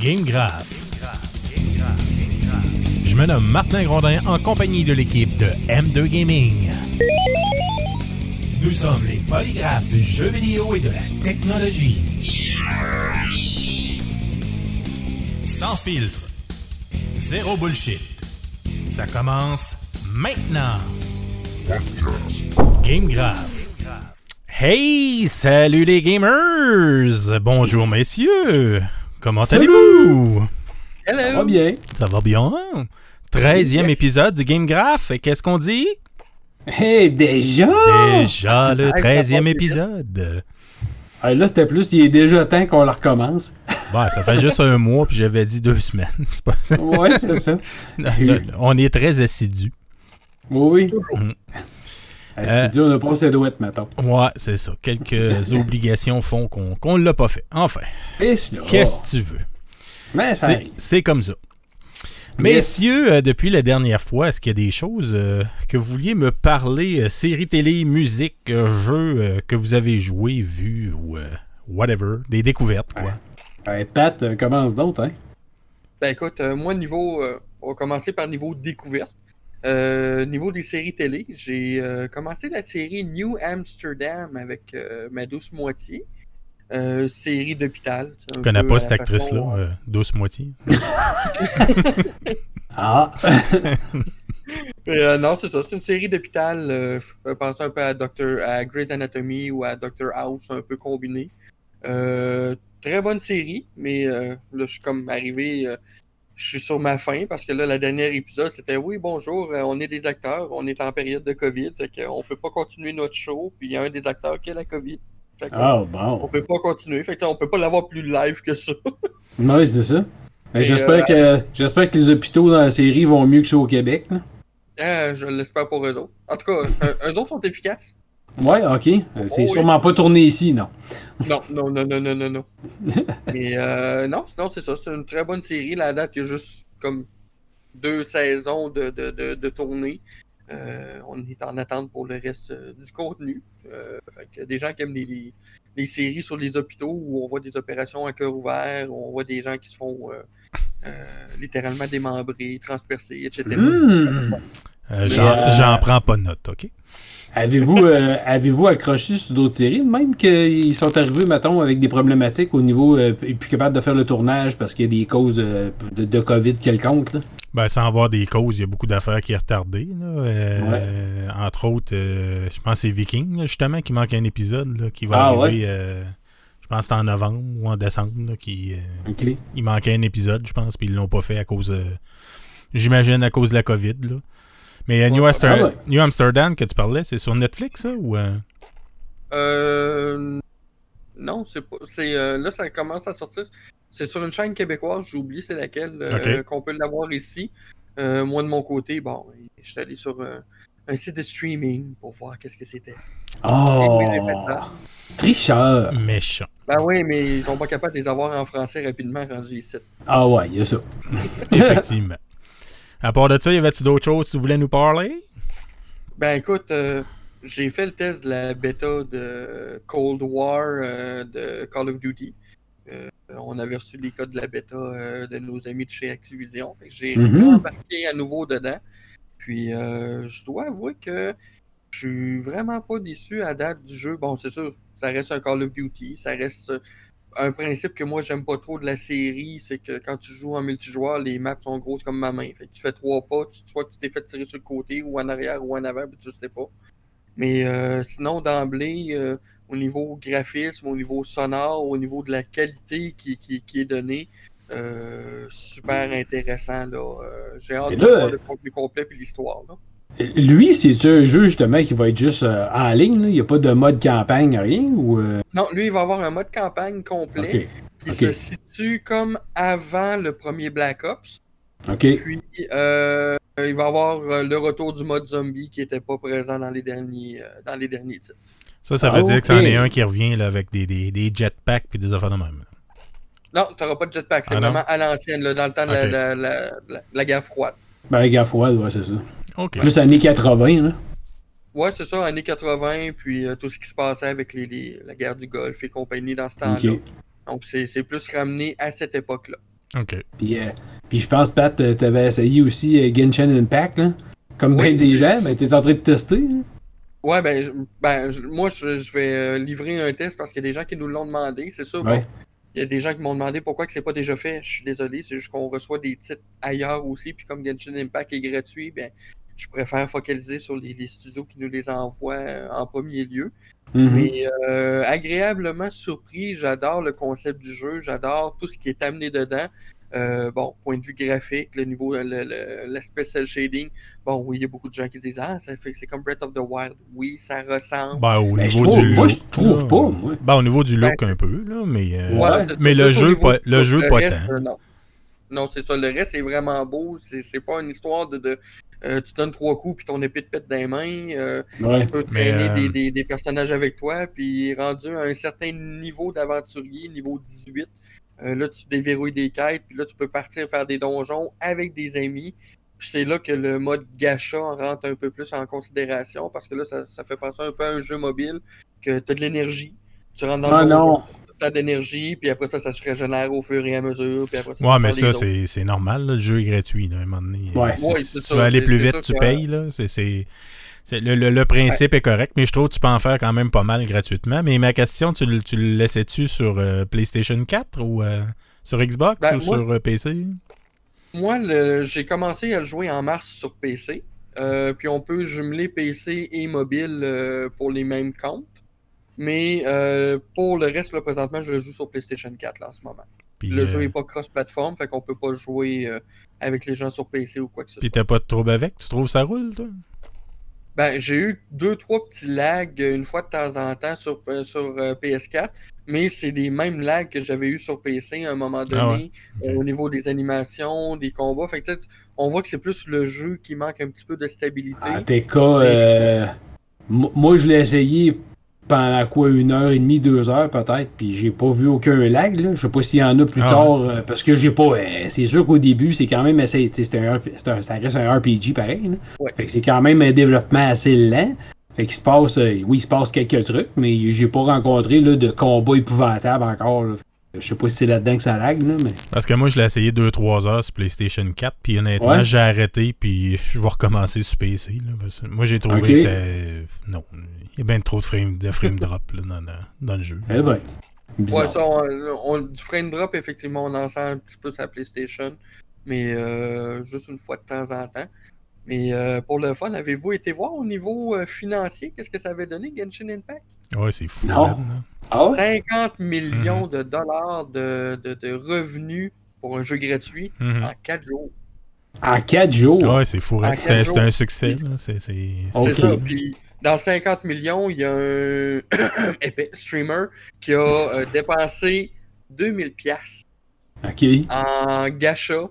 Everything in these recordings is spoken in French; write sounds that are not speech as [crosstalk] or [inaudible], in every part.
Game Graph. Je me nomme Martin Grondin en compagnie de l'équipe de M2 Gaming. Nous sommes les polygraphes du jeu vidéo et de la technologie. Sans filtre. Zéro bullshit. Ça commence maintenant. Game Graph. Hey, salut les gamers! Bonjour messieurs! Comment allez-vous? Ça va Hello! bien? Ça va bien? 13e Yes. épisode du Game Graph. Et qu'est-ce qu'on dit? Hey, déjà? Déjà le Ah, ça 13e va bien. épisode. Là, c'était plus, il est déjà temps qu'on la recommence. [laughs] Bon, ça fait juste un mois, puis j'avais dit deux semaines. [laughs] C'est pas ça. Ouais, c'est ça. [laughs] On est très assidus. Oui, oui. Euh, C'est dur, on n'a pas ses douettes, mettons. Ouais, c'est ça. Quelques [laughs] obligations font qu'on qu'on l'a pas fait. Enfin, qu'est-ce que tu veux? Mais C'est comme ça. Messieurs, euh, depuis la dernière fois, est-ce qu'il y a des choses euh, que vous vouliez me parler, euh, séries télé, musique, euh, jeux euh, que vous avez joué, vu ou euh, whatever, des découvertes, quoi? Ouais, Pat, euh, commence d'autres, hein? Ben écoute, euh, moi, niveau. euh, on va commencer par niveau découverte. Euh, niveau des séries télé, j'ai euh, commencé la série New Amsterdam avec euh, ma douce moitié. Euh, série d'hôpital. Je connais pas cette actrice-là, façon, euh, douce moitié. [laughs] Ah! Euh, non, c'est ça. C'est une série d'hôpital. Euh, penser un peu à Doctor, à Grey's Anatomy ou à Doctor House, un peu combiné. Euh, très bonne série, mais euh, là, je suis comme arrivé. Euh, je suis sur ma fin parce que là, la dernière épisode, c'était oui, bonjour, euh, on est des acteurs, on est en période de COVID, fait qu'on peut pas continuer notre show, puis il y a un des acteurs qui a la COVID. Fait qu'on- Ah, On bon. peut pas continuer, fait que, on peut pas l'avoir plus live que ça. [laughs] Oui, c'est ça. Ben, J'espère euh, que, j'espère que les hôpitaux dans la série vont mieux que ceux au Québec. là. Ah, je l'espère pour eux autres. En tout cas, euh, eux autres sont efficaces. Ouais, ok. Euh, C'est Oh, oui. sûrement pas tourné ici, non. Non, non, non, non, non, non, non. [laughs] Mais euh, non, sinon, c'est ça. C'est une très bonne série. La date, il y a juste comme deux saisons de, de, de, de tournée. Euh, on est en attente pour le reste euh, du contenu. Euh, fait que des gens qui aiment les, les, les séries sur les hôpitaux où on voit des opérations à cœur ouvert, où on voit des gens qui se font euh, euh, littéralement démembrés, transpercés, etc. Hmm. Euh, euh, j'en prends pas de note, OK? Avez-vous euh, avez-vous accroché sur d'autres séries, même qu'ils sont arrivés, mettons, avec des problématiques au niveau euh, et plus capable de faire le tournage parce qu'il y a des causes euh, de, de COVID quelconque, là? Ben, sans avoir des causes, il y a beaucoup d'affaires qui est retardées. Là. Euh, Entre autres, je pense que c'est Viking, justement, qui manque un épisode là, qui va Ah, arriver, je pense que c'est en novembre ou en décembre, là, qui, il manquait un épisode, je pense, puis ils l'ont pas fait à cause, j'imagine, à cause de la COVID. Là. Mais euh, New, Ouais. Amster- Ah ouais. New Amsterdam que tu parlais, c'est sur Netflix, ça, ou... euh? Euh, non, c'est pas. C'est euh, là, ça commence à sortir. C'est sur une chaîne québécoise. J'ai oublié c'est laquelle euh, qu'on peut l'avoir ici. Euh, moi de mon côté, bon, je suis allé sur un, un site de streaming pour voir qu'est-ce que c'était. Oh! Tricheur! Méchant. Ben oui, mais ils sont pas capables de les avoir en français rapidement rendus ici. Ah ouais, il y a ça. Effectivement. À part de ça, y avait-tu d'autres choses que tu voulais nous parler? Ben écoute, euh, j'ai fait le test de la bêta de Cold War euh, de Call of Duty. Euh, on avait reçu les codes de la bêta euh, de nos amis de chez Activision. J'ai Mhm. embarqué à nouveau dedans. Puis euh, je dois avouer que je suis vraiment pas déçu à date du jeu. Bon, c'est sûr, ça reste un Call of Duty, ça reste euh, un principe que moi j'aime pas trop de la série, c'est que quand tu joues en multijoueur, les maps sont grosses comme ma main. Fait que tu fais trois pas, tu, que tu t'es fait tirer sur le côté ou en arrière ou en avant, puis tu sais pas. Mais euh, sinon, d'emblée, euh, au niveau graphisme, au niveau sonore, au niveau de la qualité qui, qui, qui est donnée, euh, super intéressant. là. Euh, J'ai hâte Et de voir le contenu complet puis l'histoire. Lui, c'est-tu un jeu justement qui va être juste euh, en ligne? là? Il n'y a pas de mode campagne, rien? Ou, euh, Non, lui, il va avoir un mode campagne complet qui se situe comme avant le premier Black Ops. OK. Puis, euh, il va avoir euh, le retour du mode zombie qui n'était pas présent dans les derniers, euh, dans les derniers titres. Ça, ça Ah, veut dire que c'en est un qui revient là, avec des, des, des jetpacks puis des affaires de même. Non, tu n'auras pas de jetpack. C'est Ah vraiment à l'ancienne, là, dans le temps de la- la, la- la- la guerre froide. Ben, gaffe, ouais, ouais, c'est ça. OK. Plus années 80, là. Ouais, c'est ça, années 80, puis euh, tout ce qui se passait avec les, les- la guerre du Golfe et compagnie dans ce temps-là. Donc, c'est c'est plus ramené à cette époque-là. OK. Puis, euh, puis je pense, Pat, euh, t'avais essayé aussi euh, Genshin Impact, là. Comme Oui. bien des gens, ben t'es en train de tester. hein. Ouais, ben, je- ben je- moi, je, je vais livrer un test parce qu'il y a des gens qui nous l'ont demandé. C'est sûr, Ouais. bon, il y a des gens qui m'ont demandé pourquoi que c'est pas déjà fait. Je suis désolé, c'est juste qu'on reçoit des titres ailleurs aussi. Puis comme Genshin Impact est gratuit, ben, je préfère focaliser sur les, les studios qui nous les envoient euh, en premier lieu. Mhm. Mais euh, agréablement surpris, j'adore le concept du jeu, j'adore tout ce qui est amené dedans. Euh, bon, point de vue graphique, le niveau, le- le- l'aspect cel shading. Bon, oui, il y a beaucoup de gens qui disent Ah, ça fait, c'est comme Breath of the Wild. Oui, ça ressemble. Ben, au Ben, je niveau trouve- du moi, look. je trouve là. pas, moi. Ben, au niveau du look, un peu, là, mais. euh, mais le jeu, niveau pas, le jeu, le pas reste, tant. euh, non. Non, c'est ça. Le reste est vraiment beau. C'est, c'est pas une histoire de. de euh, tu donnes trois coups puis ton épée te pète dans les mains. euh, Ouais. tu peux Mais, traîner euh, des, des- des personnages avec toi, puis rendu à un certain niveau d'aventurier, niveau 18, euh, là, tu déverrouilles des quêtes, puis là, tu peux partir faire des donjons avec des amis. Puis c'est là que le mode gacha rentre un peu plus en considération, parce que là, ça, ça fait penser un peu à un jeu mobile, que tu as de l'énergie, tu rentres dans Ah le donjon, t'as d'énergie, puis après ça, ça se régénère au fur et à mesure, puis après ça, Ouais, mais ça, c'est c'est normal. là, le jeu est gratuit. Là, à un moment donné. Ouais. Si tu veux aller plus vite, tu payes. Là, c'est, c'est- c'est- le, le- le principe est correct, mais je trouve que tu peux en faire quand même pas mal gratuitement. Mais ma question, tu, le- tu le laissais-tu sur euh, PlayStation 4 ou euh, sur Xbox Ben, ou moi- sur euh, PC? Moi, le- j'ai commencé à le jouer en mars sur PC. Euh, puis on peut jumeler PC et mobile euh, pour les mêmes comptes. Mais euh, pour le reste, là, présentement, je le joue sur PlayStation 4 là, en ce moment. Puis, Le euh, jeu n'est pas cross-platform, fait qu'on peut pas jouer euh, avec les gens sur PC ou quoi que ce puis soit. t'as pas de trouble avec? Tu trouves que ça roule, toi? Ben, j'ai eu deux, trois petits lags euh, une fois de temps en temps sur, euh, sur euh, PS4, mais c'est les mêmes lags que j'avais eu sur PC à un moment donné, Ah ouais, euh, ok. au niveau des animations, des combats. Fait que, tu sais, on voit que c'est plus le jeu qui manque un petit peu de stabilité. En TK, euh, m- moi je l'ai essayé pendant quoi, une heure et demie, deux heures peut-être, puis j'ai pas vu aucun lag. Là. Je sais pas s'il y en a plus Ah tard, euh, parce que j'ai pas. euh, c'est sûr qu'au début, c'est quand même assez. tu sais, c'est un, c'est un- ça reste un RPG pareil. là. Ouais. Fait que c'est quand même un développement assez lent. Fait qu'il se passe. euh, oui, il se passe quelques trucs, mais j'ai pas rencontré là, de combat épouvantable encore. là. Je sais pas si c'est là-dedans que ça lag, là, mais. Parce que moi, je l'ai essayé 2-3 heures sur PlayStation 4, puis honnêtement, Ouais. j'ai arrêté, puis je vais recommencer sur PC. là, parce que moi, j'ai trouvé que ça... Non, il y a bien trop de frame, de frame drop là, dans, dans- dans le jeu. Eh ben. bizarre. Ouais, ça, on, on- du frame drop, effectivement, on en sent un petit peu sur la PlayStation, mais euh, juste une fois de temps en temps. Mais euh, pour le fun, avez-vous été voir au niveau euh, financier qu'est-ce que ça avait donné Genshin Impact? Ouais, c'est fou. Non. là. Ah ouais? 50 millions Mhm. de dollars de, de, de revenus pour un jeu gratuit Mhm. en 4 jours. En 4 jours? Ouais, c'est fou. quatre c'était un succès. C'est c'est-. C'est ça. Puis dans le 50 millions, il y a un [coughs] streamer qui a euh, dépensé 2000 pièces en gacha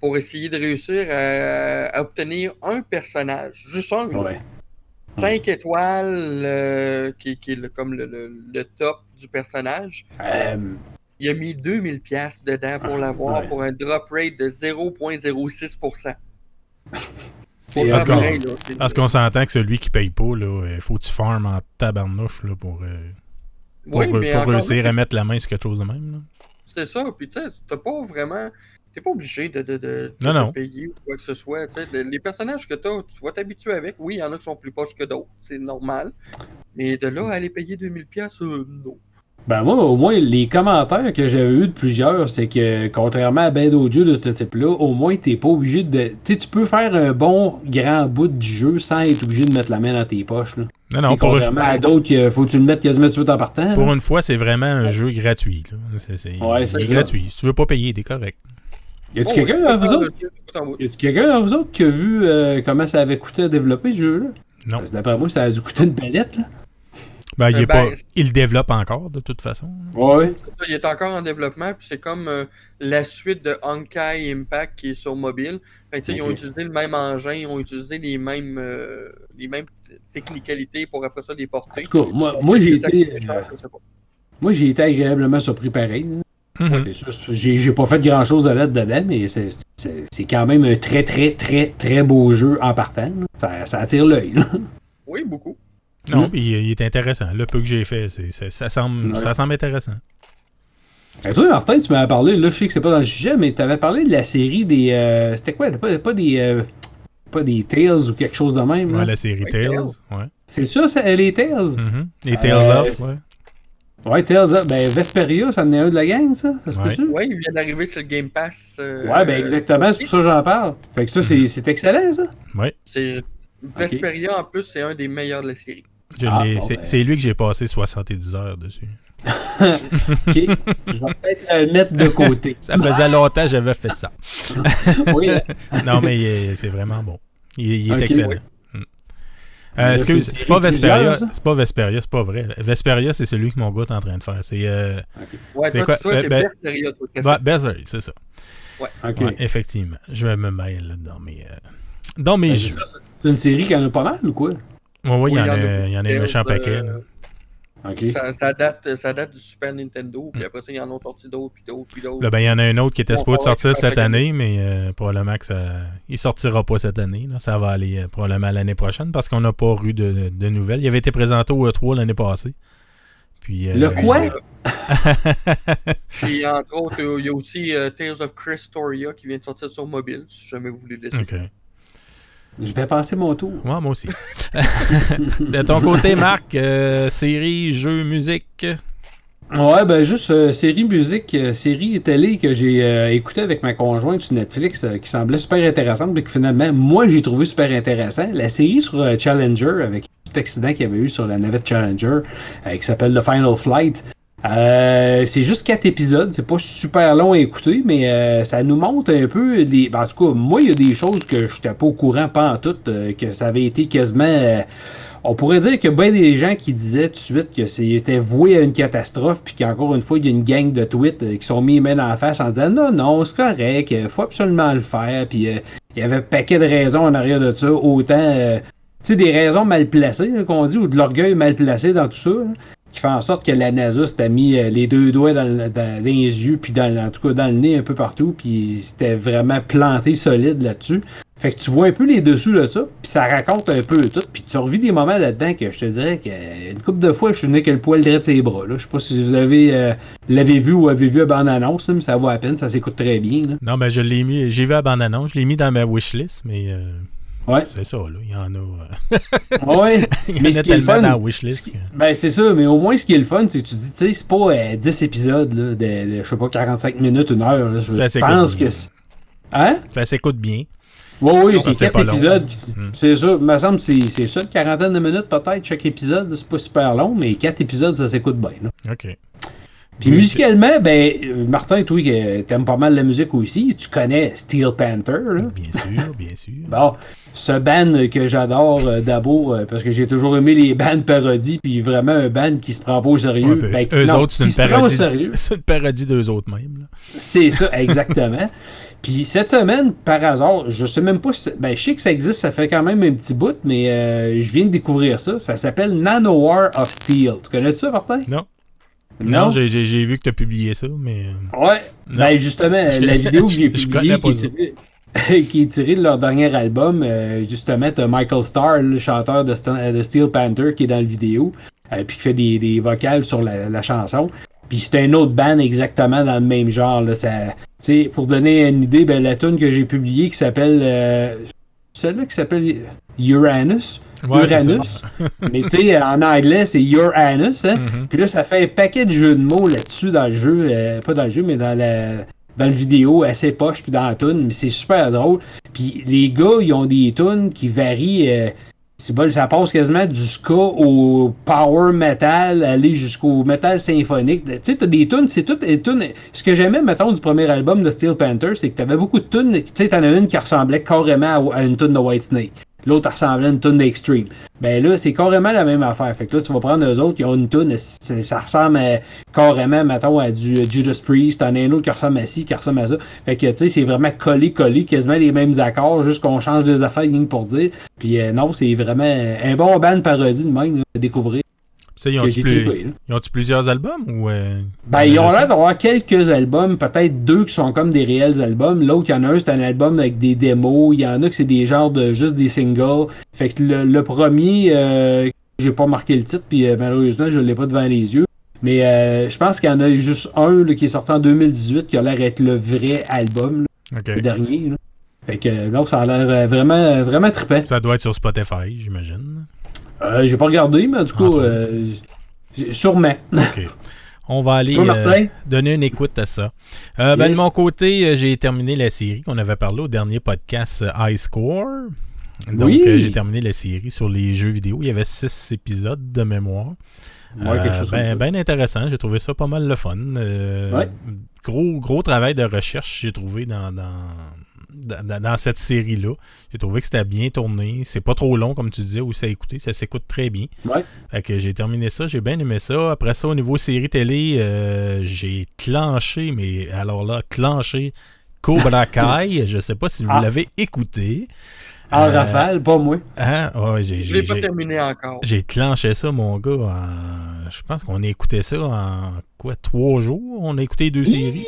pour essayer de réussir à, à obtenir un personnage, juste un. Ouais. 5 étoiles, euh, qui, qui est le- comme le, le- le top du personnage. Euh, Il a mis 2000 pièces dedans pour Ah, l'avoir ouais. pour un drop rate de 0.06%. Faut Et le parce qu'on- s'entend que celui qui paye pas, là, il faut que tu farmes en tabarnouche là, pour, euh, pour, Oui, pour réussir là, à mettre la main sur quelque chose de même. C'est ça, puis tu sais, t'as pas vraiment. T'es pas obligé de, de, de, de Non, non. te payer ou quoi que ce soit. tu sais. Le- Les personnages que t'as, tu vas t'habituer avec. Oui, il y en a qui sont plus poches que d'autres, c'est normal. Mais de là à aller payer 2000$, piastres, euh, non. Ben moi, au moins, les commentaires que j'avais eu de plusieurs, c'est que contrairement à ben d'autres jeux de ce type-là, au moins, t'es pas obligé de. Tu sais, tu peux faire un bon grand bout du jeu sans être obligé de mettre la main dans tes poches. Là. Non, Tu non, pour une, contrairement à d'autres, que faut que tu le mettes quasiment tout en partant. pour là. une fois, c'est vraiment un jeu gratuit. C'est Ouais, ça. gratuit. Si tu veux pas payer, t'es correct. Y a-tu Oh, quelqu'un oui, dans vous autres? Y a-tu quelqu'un dans vous autres qui a vu euh, comment ça avait coûté à développer ce jeu-là? Non. Parce que d'après moi, ça a dû coûter une palette, là. Ben, il, est Euh, pas, ben, il le développe encore, de toute façon. Ça, Il est encore en développement, puis c'est comme euh, la suite de Honkai Impact qui est sur mobile. Fait Ils ont utilisé le même engin, ils ont utilisé les mêmes, euh, les mêmes technicalités pour après ça les porter. En tout cas, moi, moi j'ai été. euh, été agréablement surpris pareil. là. Mhm. C'est sûr, j'ai j'ai pas fait grand chose à l'aide dedans, mais c'est- c'est c'est quand même un très, très, très, très beau jeu en partant. Ça, ça attire l'œil. Oui, beaucoup. Non, puis il, il est intéressant. Le peu que j'ai fait, ça, semble, Ouais. ça semble intéressant. Et toi, Martin, tu m'avais parlé, là, je sais que c'est pas dans le sujet, mais tu avais parlé de la série des. euh, C'était quoi? Pas, pas des. euh, pas des Tales ou quelque chose de même. là? Ouais, la série Ouais, Tales. Ouais. C'est ça, ça, les Tales? Mhm. Les Tales Euh, of, ouais. Ouais, Tales, of- ben Vesperia, ça en est un de la gang, ça? Ça Ouais. il vient d'arriver sur le Game Pass. euh, Ouais, ben exactement, c'est pour ça que j'en parle. Fait que ça, Mhm. c'est c'est excellent, ça. Ouais. C'est Vesperia en plus, c'est un des meilleurs de la série. Je Ah, l'ai- bon, c'est ben. c'est lui que j'ai passé 70 heures dessus. [laughs] Ok. Je vais peut-être le mettre de côté. [laughs] Ça faisait longtemps que j'avais fait ça. [laughs] Oui, Non, mais il est- c'est vraiment bon. Il, il est excellent. Ouais. Euh, excuse, c'est pas Vesperia. C'est pas Vesperia, c'est pas vrai. Vesperia, c'est celui que mon gars est en train de faire. C'est euh, Ouais, C'est toi, quoi? toi, c'est ben- c'est? Ça. ok. Ouais, effectivement. Je vais me mêler là, dans mes, euh, dans mes Ben, jeux. c'est ça, C'est une série qui en a pas mal ou quoi? Ouais, ouais, il y, Oui, en a, il y en a un méchant paquet. Ça, ça date, ça date du Super Nintendo, Mm. puis après ça, ils en ont sorti d'autres, puis d'autres, puis d'autres. Là, ben, il y en a un autre qui était supposé sortir cette année, mais euh, probablement que ça. Il sortira pas cette année. là. Ça va aller euh, probablement l'année prochaine parce qu'on n'a pas eu de, de nouvelles. Il avait été présenté au E3 l'année passée. Puis, euh, Le quoi? [laughs] Puis entre autres, il y a aussi euh, Tales of Christoria qui vient de sortir sur mobile, si jamais vous voulez l'essayer. Ok. Je vais passer mon tour. Ouais, moi aussi. [laughs] de ton côté, Marc, euh, série, jeux, musique? Ouais, ben juste euh, série musique, euh, série télé que j'ai euh, écouté avec ma conjointe sur Netflix qui semblait super intéressante, mais que finalement, moi, j'ai trouvé super intéressant. La série sur Challenger, avec tout accident qu'il y avait eu sur la navette Challenger, qui s'appelle The Final Flight. Euh, c'est juste quatre épisodes, c'est pas super long à écouter, mais euh, ça nous montre un peu les. ben, en tout cas, moi, il y a des choses que je n'étais pas au courant, pas en tout, euh, que ça avait été quasiment. euh, on pourrait dire a bien des gens qui disaient tout de suite que c'était voué à une catastrophe, puis qu'encore une fois, il y a une gang de tweets euh, qui sont mis les mains dans la face en disant non, non, c'est correct, faut absolument le faire, puis il y avait un paquet de raisons en arrière de ça, autant, tu sais, des raisons mal placées, qu'on dit, ou de l'orgueil mal placé dans tout ça, qui fait en sorte que la NASA s'était mis euh, les deux doigts dans, le- dans les yeux, puis dans, en tout cas dans le nez un peu partout, puis c'était vraiment planté solide là-dessus. Fait que tu vois un peu les dessous de ça, puis ça raconte un peu tout, puis tu revis des moments là-dedans que je te dirais qu'une couple de fois, je suis venu que le poil de ses bras. Là. Je sais pas si vous avez euh, l'avez vu ou avez vu la bande-annonce, mais ça vaut à peine, ça s'écoute très bien. Non, mais je l'ai mis. J'ai vu la bande-annonce, je l'ai mis dans ma wishlist, mais euh, Ouais. c'est ça, là. Il y en a. euh, Ouais. [laughs] il y Mais en ce a qui est le tellement fun- dans la wishlist. que- Ben c'est ça, mais au moins ce qui est le fun, c'est que tu dis, tu sais, c'est pas euh, 10 épisodes là, de, de, je sais pas, 45 minutes, une heure. Là. Je Ça s'écoute pense bien. que. Hein? Ça s'écoute bien. Oui, oui, c'est c'est 4 pas long. épisodes. C'est ça, il me semble que c'est ça, une quarantaine de minutes peut-être chaque épisode. C'est pas super long, mais 4 épisodes, ça s'écoute bien. là. OK. Puis Oui, musicalement, ben, euh, Martin, toi qui t'aimes pas mal la musique aussi, tu connais Steel Panther. Là. Bien sûr, bien sûr. Bon, ce band que j'adore euh, d'abord, euh, parce que j'ai toujours aimé les bands parodies, puis vraiment un band qui se prend pas au sérieux. Ouais, ben, eux non, autres, c'est une parodie. [laughs] C'est une parodie d'eux autres même. C'est ça, exactement. [laughs] Puis cette semaine, par hasard, je sais même pas si. Ben, je sais que ça existe, ça fait quand même un petit bout, mais euh, je viens de découvrir ça. Ça s'appelle Nanowar of Steel. Tu connais ça, Martin? Non. Non, j'ai- vu que tu as publié ça, mais. euh, Ouais. Non. Ben, justement, Je- la vidéo que [laughs] j'ai publiée, qui pas est, tirée, [laughs] qui est tirée de leur dernier album, euh, justement, t'as Michael Starr, le chanteur de, St- de Steel Panther, qui est dans la vidéo, euh, puis qui fait des, des vocales sur la, la chanson. Puis c'est un autre band exactement dans le même genre. Là, ça, tu sais, pour donner une idée, ben, la tune que j'ai publiée qui s'appelle. euh, celle-là qui s'appelle Uranus. Ouais. Uranus. Mais tu sais, en anglais, c'est Uranus. Hein? Mhm. Puis là, ça fait un paquet de jeux de mots là-dessus dans le jeu. euh, pas dans le jeu, mais dans la dans le vidéo, assez poche, puis dans la tune. Mais c'est super drôle. Puis les gars, ils ont des tunes qui varient. euh, c'est bon, ça passe quasiment du ska au power metal, aller jusqu'au metal symphonique. Tu sais, t'as des tunes, c'est toutes des tunes. Ce que j'aimais, mettons, du premier album de Steel Panther, c'est que t'avais beaucoup de tunes. Tu sais, t'en as une qui ressemblait carrément à, à une tune de Whitesnake. L'autre ressemblait à une tune d'Extreme. Ben là, c'est carrément la même affaire. Fait que là, tu vas prendre eux autres, ils ont une c'est- ça ressemble à- carrément, mettons, à du euh, Judas Priest. T'en as un autre qui ressemble à ci, qui ressemble à ça. Fait que, tu sais, c'est vraiment collé, collé, quasiment les mêmes accords, juste qu'on change des affaires, rien pour dire. Puis euh, non, c'est vraiment un bon band parodie de même, là, à découvrir. Ça, ils ont-tu plus... ont-tu plusieurs albums ou. euh, Ben, ils ont l'air d'avoir quelques albums, peut-être deux qui sont comme des réels albums. L'autre, il y en a un, c'est un album avec des démos. Il y en a que c'est des genres de juste des singles. Fait que le, le premier, euh, j'ai pas marqué le titre, puis euh, malheureusement, je l'ai pas devant les yeux. Mais euh, je pense qu'il y en a juste un là, qui est sorti en 2018 qui a l'air d'être le vrai album, là, le dernier. là. Fait que non, ça a l'air vraiment, vraiment trippant. Ça doit être sur Spotify, j'imagine. Euh, J'ai pas regardé, mais du coup, euh, sûrement. OK. On va aller [laughs] euh, donner une écoute à ça. Euh, ben, de mon côté, euh, j'ai terminé la série qu'on avait parlé au dernier podcast High Score. Donc, Oui. j'ai terminé la série sur les jeux vidéo. Il y avait six épisodes de mémoire. Ouais, quelque chose comme ben, ben intéressant. J'ai trouvé ça pas mal le fun. Ouais. Gros, gros travail de recherche, j'ai trouvé dans, dans, dans, dans cette série-là. J'ai trouvé que c'était bien tourné. C'est pas trop long, comme tu disais, où ça écouter. Ça s'écoute très bien. Ouais. Fait que j'ai terminé ça, j'ai bien aimé ça. Après ça, au niveau série télé, euh, j'ai clenché, mais alors là, clenché Cobra [laughs] Kai. Je sais pas si vous Ah. l'avez écouté. En Euh, rafale, pas moi. Hein? Ouais, j'ai, Je l'ai j'ai, pas terminé encore. j'ai clenché ça, mon gars. en- Je pense qu'on a écouté ça en quoi, trois jours? On a écouté deux séries.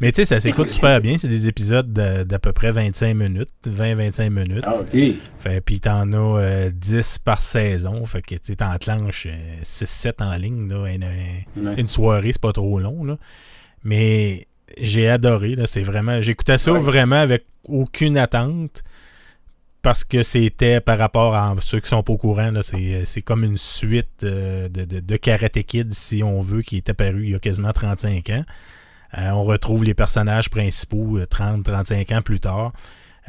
Mais tu sais, ça s'écoute super bien. C'est des épisodes de- d'à peu près 25 minutes, 20-25 minutes. Ah, ok. Fait, puis t'en as euh, 10 par saison. Fait que tu t'enclenches 6-7 en ligne. Là, une, Ouais. une soirée, c'est pas trop long. Là. Mais j'ai adoré. C'est vraiment. J'écoutais ça Ouais. vraiment avec aucune attente. Parce que c'était par rapport à ceux qui sont pas au courant, là, c'est, c'est comme une suite euh, de, de, de Karate Kid, si on veut, qui est apparu il y a quasiment 35 ans. Euh, on retrouve les personnages principaux 30-35 ans plus tard.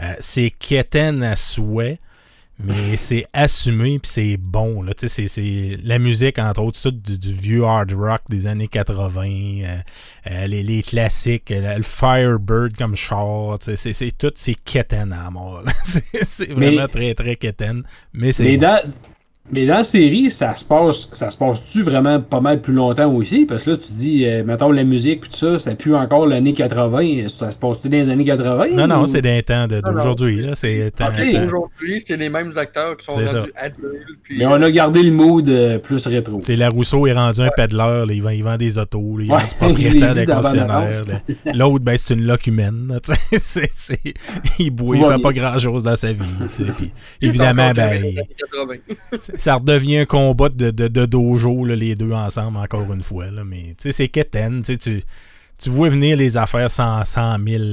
Euh, c'est quétaine à souhait, mais [laughs] c'est assumé puis c'est bon. Là. Tu sais, C'est, c'est la musique, entre autres, c'est tout du, du vieux hard rock des années 80, euh, euh, les, les classiques, euh, le Firebird comme char, sais, c'est, c'est tout, c'est quétaine à mort. [laughs] c'est, Mais- vraiment très, très quétaine, mais c'est Mais bon. dans, mais dans la série, ça se passe ça se passe-tu vraiment pas mal plus longtemps aussi? Parce que là, tu dis, euh, mettons, la musique pis tout ça, ça pue encore l'année 80. Ça se passe-tu dans les années 80? Non, non, ou- c'est d'un temps d'aujourd'hui. Là, c'est temps- Ok. temps- Aujourd'hui, c'est les mêmes acteurs qui sont rendus adultes. Puis, Mais on a gardé le mood euh, plus rétro. C'est la Rousseau est rendu un là, il, vend, il vend des autos, là, il est Ouais, propriétaire [laughs] dans la concessionnaires. bande-annonce. là. L'autre, ben, c'est une loque humaine. [laughs] c'est- il boit, il fait pas grand chose dans sa vie. puis évidemment, ben, géré il- dans les années 80. ça redevient un combat de, de, de dojo, là, les deux ensemble, encore une fois. Là, mais tu sais, c'est quétaine. tu Tu, vois venir les affaires 100, 100 000,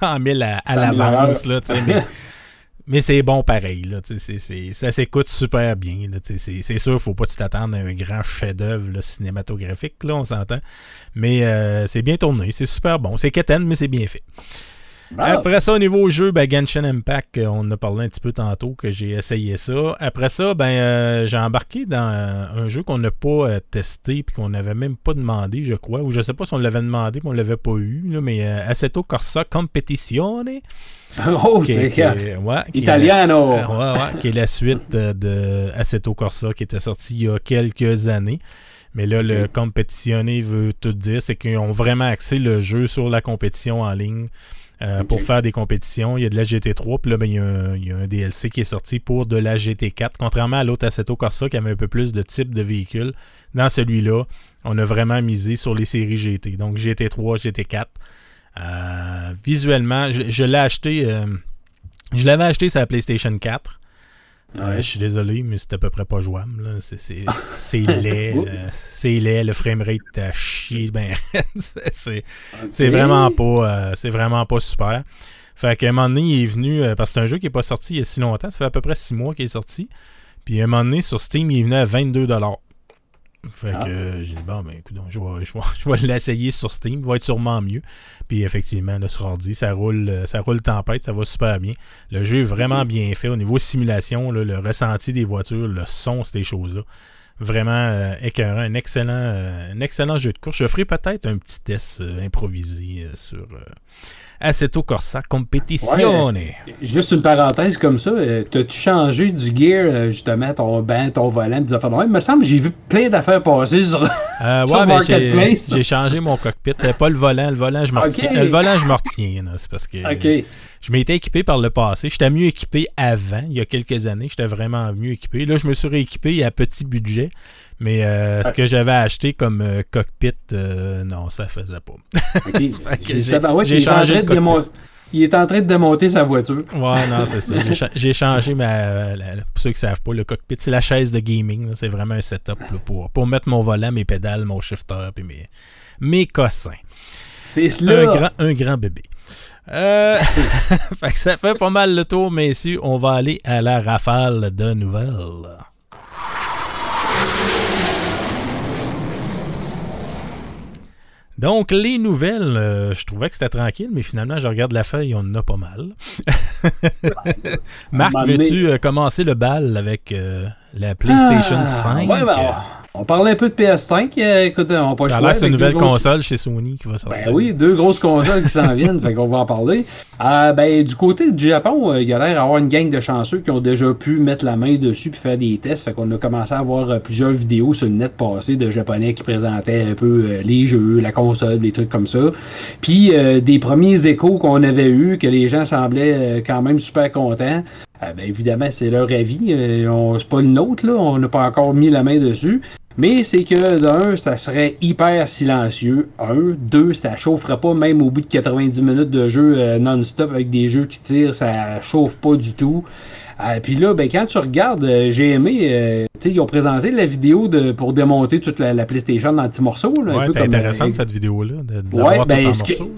100 000 à, à 100 000 l'avance. mais [laughs] mais c'est bon pareil. Là, tu sais, c'est- c'est- ça s'écoute super bien. C'est c'est sûr, faut pas que tu t'attendes à un grand chef-d'œuvre cinématographique, là, on s'entend. Mais euh, c'est bien tourné, c'est super bon. C'est quétaine, mais c'est bien fait. Après ça, au niveau jeu, ben, Genshin Impact, euh, on en a parlé un petit peu tantôt que j'ai essayé ça. Après ça, ben, euh, j'ai embarqué dans euh, un jeu qu'on n'a pas testé puis qu'on n'avait même pas demandé, je crois. Ou je sais pas si on l'avait demandé mais on l'avait pas eu. là, mais euh, Assetto Corsa Competizione. [laughs] oh, qui est- c'est ouais, la- Italiano! ouais, ouais, qui est la suite de Assetto Corsa qui était sorti il y a quelques années. Mais là, le compétitionné veut tout dire, c'est qu'ils ont vraiment axé le jeu sur la compétition en ligne euh, pour faire des compétitions. Il y a de la GT3, puis là, ben, il, y a un, il y a un DLC qui est sorti pour de la GT4. Contrairement à l'autre Assetto Corsa qui avait un peu plus de type de véhicule, dans celui-là, on a vraiment misé sur les séries GT. Donc GT3, GT4. Euh, visuellement, je, je l'ai acheté. euh, je l'avais acheté sur la PlayStation 4. Ouais. je suis désolé, mais c'est à peu près pas jouable. là. C'est- laid. [laughs] euh, c'est laid. Le framerate à chier. Ben, [laughs] c'est- vraiment pas euh, c'est vraiment pas super. Fait qu'à un moment donné, il est venu. euh, parce que c'est un jeu qui est pas sorti il y a si longtemps. Ça fait à peu près 6 mois qu'il est sorti. Puis à un moment donné, sur Steam, il est venu à 22$. Fait Ah. que euh, j'ai dit, bon, ben écoute, je vais, [laughs] je vais, je vais l'essayer sur Steam. Va être sûrement mieux. Puis effectivement, là, sur ordi, ça roule, euh, ça roule tempête, ça va super bien. Le jeu est vraiment bien fait. Au niveau simulation, là, le ressenti des voitures, le son, ces choses-là. Vraiment euh, écœurant. Un excellent, euh, un excellent jeu de course. Je ferai peut-être un petit test euh, improvisé sur euh, Assetto Corsa Competizione. Juste une parenthèse comme ça, euh, t'as-tu changé du gear, euh, justement, ton banc, ton volant, des affaires de même? Il me semble que j'ai vu plein d'affaires passer sur. Euh, [laughs] Sur ouais, mais j'ai, Marketplace. j'ai changé mon cockpit. Euh, Pas le volant. Le volant, je me Ok. retiens. Le volant, je me retiens. C'est parce que je m'étais équipé par le passé. J'étais mieux équipé avant, il y a quelques années. J'étais vraiment mieux équipé. Là, je me suis rééquipé à petit budget. Mais euh, ce que j'avais acheté comme euh, cockpit, euh, non, ça faisait pas. [laughs] j'ai- en changé de démon- il est en train de démonter sa voiture. Ouais, non, c'est ça. J'ai cha- [laughs] J'ai changé ma. la- la- pour ceux qui savent pas, le cockpit, c'est la chaise de gaming. C'est vraiment un setup là, pour, pour mettre mon volant, mes pédales, mon shifter, puis mes, mes cossins. C'est Un cela. grand, un grand bébé. Euh, [laughs] fait que ça fait pas mal le tour, messieurs. On va aller à la rafale de nouvelles. Donc, les nouvelles, euh, je trouvais que c'était tranquille, mais finalement, je regarde la feuille, on en a pas mal. [laughs] Marc, veux-tu euh, commencer le bal avec euh, la PlayStation Ah, 5? ouais, ben, on parlait un peu de PS5. euh, écoute, on pas le que c'est une nouvelle grosses- console chez Sony qui va sortir. Ben oui, deux grosses consoles qui s'en [laughs] viennent, fait qu'on va en parler. Euh, ben, du côté du Japon, euh, il y a l'air d'avoir une gang de chanceux qui ont déjà pu mettre la main dessus puis faire des tests. Fait qu'on a commencé à voir plusieurs vidéos sur le net passé de Japonais qui présentaient un peu les jeux, la console, des trucs comme ça. Puis euh, des premiers échos qu'on avait eus, que les gens semblaient quand même super contents. Euh, ben, évidemment, c'est leur avis. Euh, on- c'est pas une nôtre, là. On n'a pas encore mis la main dessus. Mais c'est que d'un, ça serait hyper silencieux. Un. Deux, ça chaufferait pas même au bout de 90 minutes de jeu euh, non-stop avec des jeux qui tirent, ça chauffe pas du tout. Euh, Puis là, ben, quand tu regardes, euh, j'ai aimé, euh, tu sais, ils ont présenté la vidéo de, pour démonter toute la, la PlayStation en petits morceaux. Là, Ouais, c'est intéressant cette vidéo-là, de, de Ouais, l'avoir ben, tout en que- là.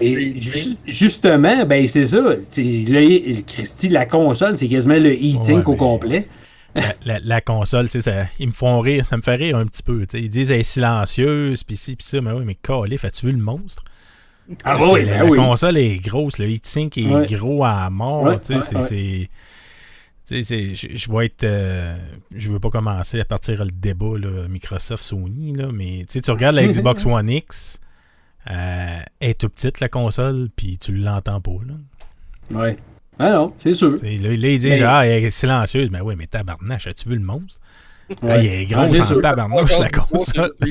Et ju- justement, ben c'est ça. Le- Christy, la console, c'est quasiment le heating Ouais, au mais- complet. La, la- la console, tu sais, ça, ils me font rire, ça me fait rire un petit peu. tu sais. Ils disent elle est silencieuse, puis ci, puis ça, mais oui, mais calif, as-tu vu le monstre? Ah oui, la, ben la oui. console est grosse, le heatsink est Ouais. gros à mort, Ouais, tu sais, ouais, c'est- Je vais être. euh, je veux pas commencer à partir le débat là, Microsoft-Sony, là, mais tu sais, tu regardes la Xbox [laughs] One X, euh, elle est tout petite la console, puis tu l'entends pas. Là. Ouais. Ah non, c'est sûr. Là, là, ils disent Mais- Ah, elle est silencieuse. Mais oui, mais tabarnache, as-tu vu le monstre? Ouais. Ah, il est Ah, grosse c'est en sûr. tabarnouche, la console. [laughs] gros,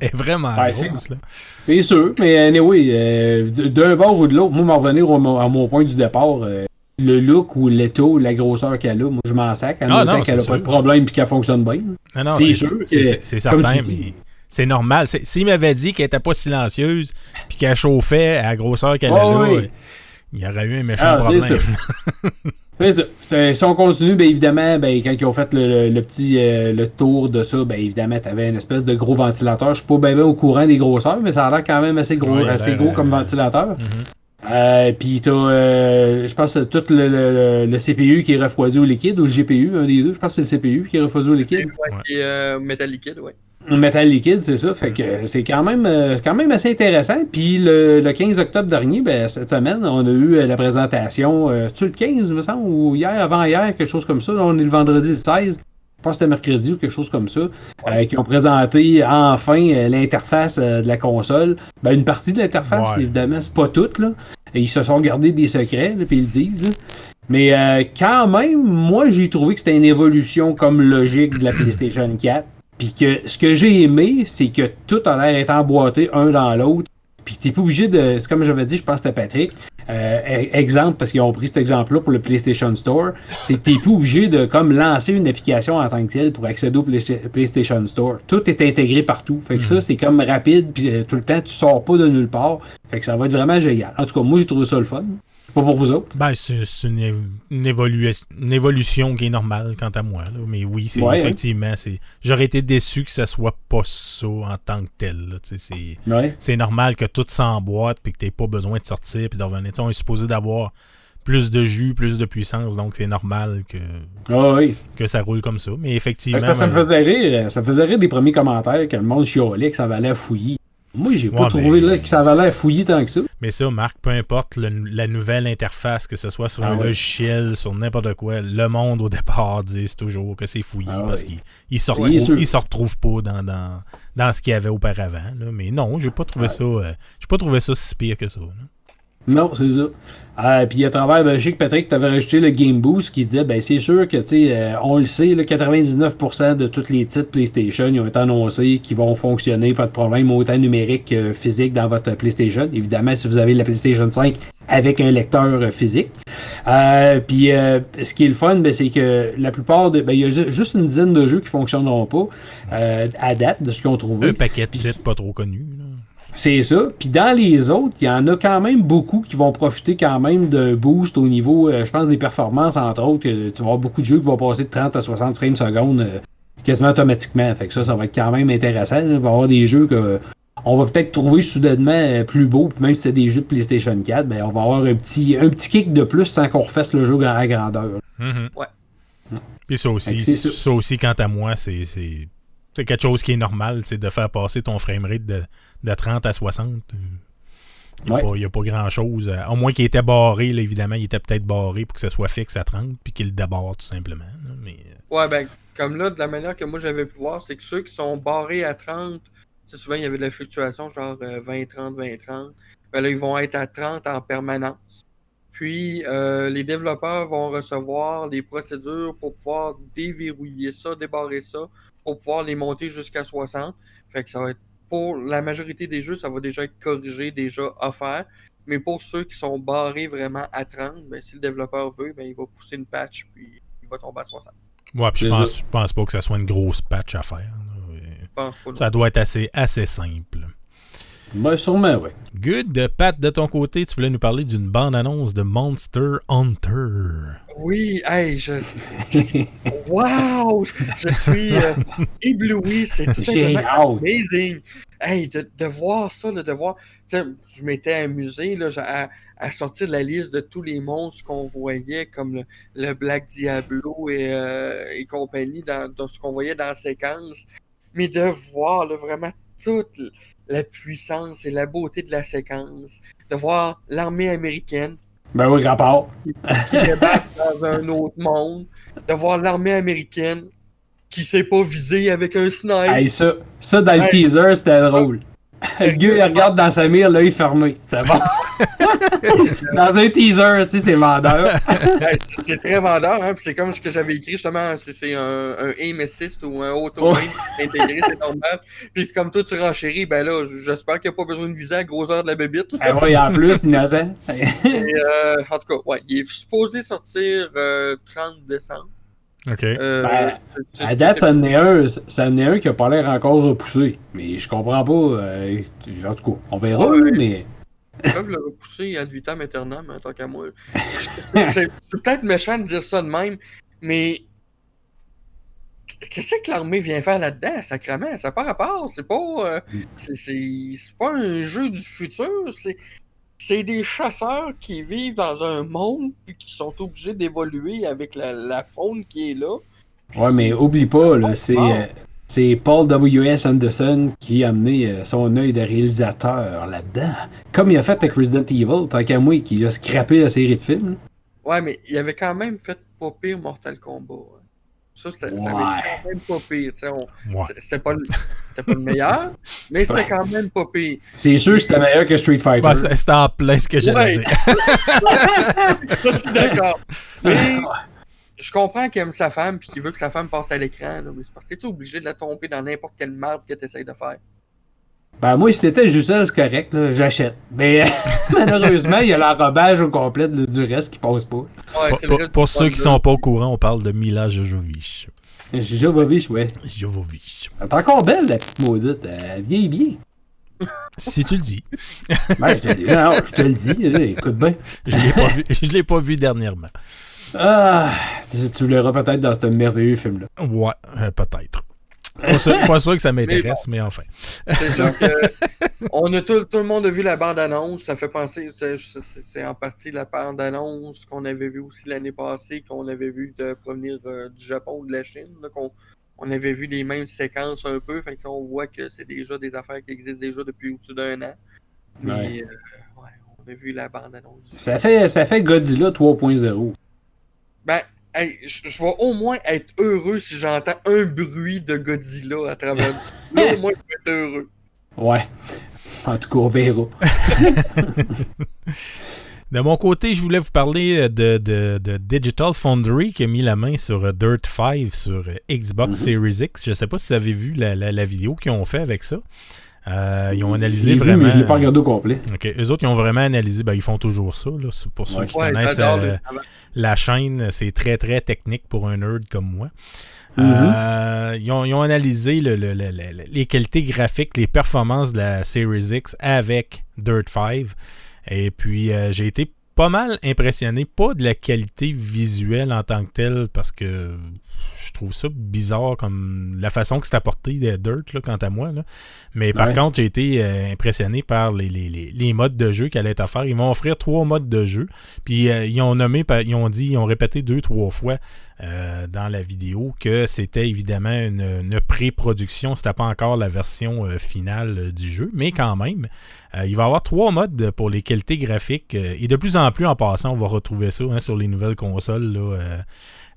Elle est vraiment Ouais, grosse. Là. C'est sûr, mais anyway, euh, d'un bord ou de l'autre, moi, m'en revenir au- à mon point du départ, euh, le look ou l'état ou la grosseur qu'elle a, moi, je m'en sac. En Ah, non, qu'elle a c'est pas de problème et qu'elle fonctionne bien. Non, non, C'est c'est sûr c'est- certain, mais c'est normal. S'il m'avait dit qu'elle était pas silencieuse puis qu'elle chauffait à la grosseur qu'elle Oh, a là, oui. Il y aurait eu un méchant Ah, c'est problème. [laughs] C'est ça. C'est- Si on continue, bien évidemment, ben, quand ils ont fait le, le- le petit euh, le tour de ça, ben évidemment, tu avais une espèce de gros ventilateur. Je suis pas bien bien au courant des grosseurs, mais ça a l'air quand même assez gros, Ouais, assez l'air, gros comme euh, ventilateur. Mhm. Euh, puis t'as, euh, je pense, tout le, le- le CPU qui est refroidi au liquide, ou le GPU, un des deux. Je pense que c'est le CPU qui est refroidi au liquide. Ouais, Et euh, métal liquide, ouais. Un métal liquide, c'est ça. Fait que euh, c'est quand même, euh, quand même assez intéressant. Puis le, le 15 octobre dernier, ben, cette semaine, on a eu euh, la présentation, euh, tu le 15, me semble, ou hier, avant-hier, quelque chose comme ça. Là, on est le vendredi le 16. Je pense que c'était mercredi ou quelque chose comme ça. euh, qui ont présenté enfin euh, l'interface de la console. Ben, une partie de l'interface, Ouais. évidemment, c'est pas toute. Là. Et ils se sont gardés des secrets, puis ils le disent. là. Mais euh, quand même, moi, j'ai trouvé que c'était une évolution comme logique de la PlayStation 4. Puis que ce que j'ai aimé, c'est que tout a l'air d'être emboîté un dans l'autre. Puis t'es pas obligé de. c'est Comme j'avais dit, je pense que c'était Patrick. euh, e- exemple, parce qu'ils ont pris cet exemple-là pour le PlayStation Store, c'est que t'es pas obligé de comme lancer une application en tant que telle pour accéder au Playsta- PlayStation Store. Tout est intégré partout. Fait que ça, c'est comme rapide, puis euh, tout le temps, tu sors pas de nulle part. Fait que ça va être vraiment génial. En tout cas, moi, j'ai trouvé ça le fun. Pas pour vous autres. Ben, c'est une, évolution qui est normale quant à moi. là. Mais oui, c'est Ouais, hein. effectivement, j'aurais été déçu que ça soit pas ça en tant que tel. C'est Ouais. normal que tout s'emboîte puis que tu pas besoin de sortir puis de revenir. On est supposé d'avoir plus de jus, plus de puissance, donc c'est normal que, Ah oui. que ça roule comme ça. Mais effectivement. Parce que ça me ben, faisait rire. Ça me faisait rire des premiers commentaires que le monde chiolait que ça valait à fouiller. Moi, j'ai pas trouvé là, que ça valait à fouiller tant que ça. Mais ça, Marc, peu importe le- la nouvelle interface, que ce soit sur Ah un ouais. logiciel, sur n'importe quoi, le monde au départ dit toujours que c'est fouillé Ah parce ouais. qu'il il se, retrouve- se pas dans, dans, dans ce qu'il y avait auparavant. là. Mais non, j'ai pas trouvé ça. euh, j'ai pas trouvé ça si pire que ça. là. Non, c'est ça. Euh, puis à travers, ben, je sais que Patrick, tu avais rajouté le Game Boost qui disait, ben c'est sûr que, tu sais, euh, on le sait, là, 99% de tous les titres PlayStation, ils ont été annoncés qui vont fonctionner, pas de problème, autant numérique que physique dans votre PlayStation. Évidemment, si vous avez la PlayStation 5 avec un lecteur euh, physique. Euh, puis euh, ce qui est le fun, ben, c'est que la plupart de. Ben, il y a ju- juste une dizaine de jeux qui fonctionneront pas euh, à date de ce qu'ils ont trouvé. Un paquet de titres pas trop connus. C'est ça. Puis dans les autres, il y en a quand même beaucoup qui vont profiter quand même d'un boost au niveau, euh, je pense, des performances, entre autres. que tu vas avoir beaucoup de jeux qui vont passer de 30 à 60 frames secondes euh, quasiment automatiquement. Fait que ça, ça va être quand même intéressant. Il va y avoir des jeux que on va peut-être trouver soudainement euh, plus beau, puis même si c'est des jeux de PlayStation 4, ben, on va avoir un petit, un petit kick de plus sans qu'on refasse le jeu à grandeur. Mhm. Ouais. Puis ça aussi, c'est ça. aussi, quant à moi, c'est c'est- quelque chose qui est normal, c'est de faire passer ton framerate de, de 30 à 60. Il n'y a, Ouais. pas- il y a pas grand-chose. euh, Au moins qu'il était barré, là, évidemment, il était peut-être barré pour que ça soit fixe à 30, puis qu'il le débarre tout simplement. là, mais, euh, Ouais, ben, comme là, de la manière que moi j'avais pu voir, c'est que ceux qui sont barrés à 30, tu sais, souvent il y avait de la fluctuation, genre euh, 20-30, 20-30. Ben là, ils vont être à 30 en permanence. Puis, euh, les développeurs vont recevoir des procédures pour pouvoir déverrouiller ça, débarrer ça, pour pouvoir les monter jusqu'à 60. Fait que ça va être, pour la majorité des jeux, ça va déjà être corrigé, déjà offert. Mais pour ceux qui sont barrés vraiment à 30, ben, si le développeur veut, ben, il va pousser une patch, puis il va tomber à 60. ouais, puis je pense, je pense pas que ça soit une grosse patch à faire. Ça doit être assez, assez simple. Ben, sûrement, oui. Good. Pat, de ton côté, tu voulais nous parler d'une bande-annonce de Monster Hunter. Oui, hey, je. Wow! Je, suis euh, [laughs] ébloui, c'est tout simplement amazing. Hey, de, de voir ça, là, de voir. Tu sais, je m'étais amusé là, à, à sortir de la liste de tous les monstres qu'on voyait, comme le, le Black Diablo et, euh, et compagnie, dans, dans ce qu'on voyait dans la séquence. Mais de voir là, vraiment toute la puissance et la beauté de la séquence, de voir l'armée américaine Ben oui, rapport. qui débarque dans un autre monde, de voir l'armée américaine qui s'est pas visée avec un sniper. Hey, ça, ça, dans le Hey. teaser, c'était drôle. Le gars, il regarde dans sa mire, l'œil fermé. C'est bon. [laughs] [laughs] dans un teaser, tu sais, c'est vendeur. [laughs] C'est- très vendeur, hein, puis c'est comme ce que j'avais écrit justement, c'est un, un aim assist ou un auto aim intégré, c'est normal. Puis comme toi tu renchéris, ben là, j'espère qu'il n'y a pas besoin de viser à la grosseur de la bébite. Ah ouais, en plus, [laughs] innocent. Et, euh, en tout cas, ouais, il est supposé sortir euh, 30 décembre. OK. Euh, Ben, c'est- À c'est- date, ça en est un, ça en est un qui a pas l'air encore repoussé. Mais je comprends pas. euh, en tout cas, on verra, Ouais, là, ouais. mais. Ils peuvent le repousser ad vitam aeternam, hein, tant qu'à moi. C'est peut-être méchant de dire ça de même, mais qu'est-ce que l'armée vient faire là-dedans, sacrément? Ça n'a pas rapport. C'est pas, euh, c'est- pas un jeu du futur. C'est c'est des chasseurs qui vivent dans un monde puis qui sont obligés d'évoluer avec la, la faune qui est là. Ouais, mais oublie pas, là, c'est. C'est Paul W.S. Anderson qui a amené euh, son œil de réalisateur là-dedans. Comme il a fait avec Resident Evil, tant qu'à moi, qui a scrappé la série de films. Ouais, mais il avait quand même fait pas pire Mortal Kombat. hein. Ça, ça, ça avait quand même pas pire. on- Ouais. C'était pas, le- c'était pas le meilleur, mais c'était quand même pas pire. C'est sûr que c'était meilleur que Street Fighter. C'est- C'était en plein ce que j'allais Ouais. dire. [laughs] Je suis d'accord. [laughs] Mais je comprends qu'il aime sa femme puis qu'il veut que sa femme passe à l'écran. là, Mais c'est parce que t'es obligé de la tromper dans n'importe quelle merde que tu essayes de faire? Ben, moi, si c'était juste ça, c'est correct, là, j'achète. Mais [laughs] malheureusement, il y a l'enrobage au complet de- du reste qui passe pas. Ouais, Pour, c'est ceux qui sont pas au courant, on parle de Mila Jojovic. Bobby, ouais. Jovovic. Elle est encore belle, la petite maudite. Elle vieillit bien. Si tu le dis. Ben, je, te, non, je te le dis, écoute bien. Je l'ai pas vu, je l'ai pas vu dernièrement. Ah, tu, tu verras peut-être dans ce merveilleux film-là. Ouais, euh, peut-être. Pas sûr, pas sûr que ça [laughs] m'intéresse, mais, enfin. C'est sûr que [laughs] on a tout, tout le monde a vu la bande-annonce. Ça fait penser, c'est- en partie la bande-annonce qu'on avait vue aussi l'année passée, qu'on avait vu de provenir euh, du Japon ou de la Chine. là, on avait vu les mêmes séquences un peu. Fait que, ça, on voit que c'est déjà des affaires qui existent déjà depuis au-dessus d'un an. Mais Ouais. euh, ouais, on a vu la bande-annonce. du Ça fait, ça fait Godzilla 3.0. Ben, hey, je vais au moins être heureux si j'entends un bruit de Godzilla à travers du. [laughs] Là, au moins, je vais être heureux. Ouais. En tout cas, on verra. [laughs] De mon côté, je voulais vous parler de, de- de Digital Foundry qui a mis la main sur Dirt 5 sur Xbox Mhm. Series X. Je ne sais pas si vous avez vu la, la- la vidéo qu'ils ont fait avec ça. Euh, ils ont analysé J'ai vu, vraiment. mais je l'ai pas regardé au complet. OK. Eux autres, ils ont vraiment analysé. Ben, ils font toujours ça. Là. C'est Pour ceux Ouais. qui Ouais, connaissent euh, la chaîne, c'est très, très technique pour un nerd comme moi. Mhm. Euh, ils, ont, ils ont analysé le- le- le- le- les qualités graphiques, les performances de la Series X avec Dirt 5. Et puis, euh, j'ai été pas mal impressionné, pas de la qualité visuelle en tant que telle, parce que je trouve ça bizarre comme la façon que c'est apporté de Dirt, là, quant à moi. là. Mais par Ouais. contre, j'ai été euh, impressionné par les, les- les- les modes de jeu qu'elle est à faire. Ils vont offrir trois modes de jeu. Puis euh, ils ont nommé, ils ont dit, ils ont répété deux, trois fois euh, dans la vidéo que c'était évidemment une, une pré-production. C'était pas encore la version euh, finale euh, du jeu, mais quand même, euh, il va y avoir trois modes pour les qualités graphiques. euh, et de plus en plus, en passant, on va retrouver ça hein, sur les nouvelles consoles. Là, euh,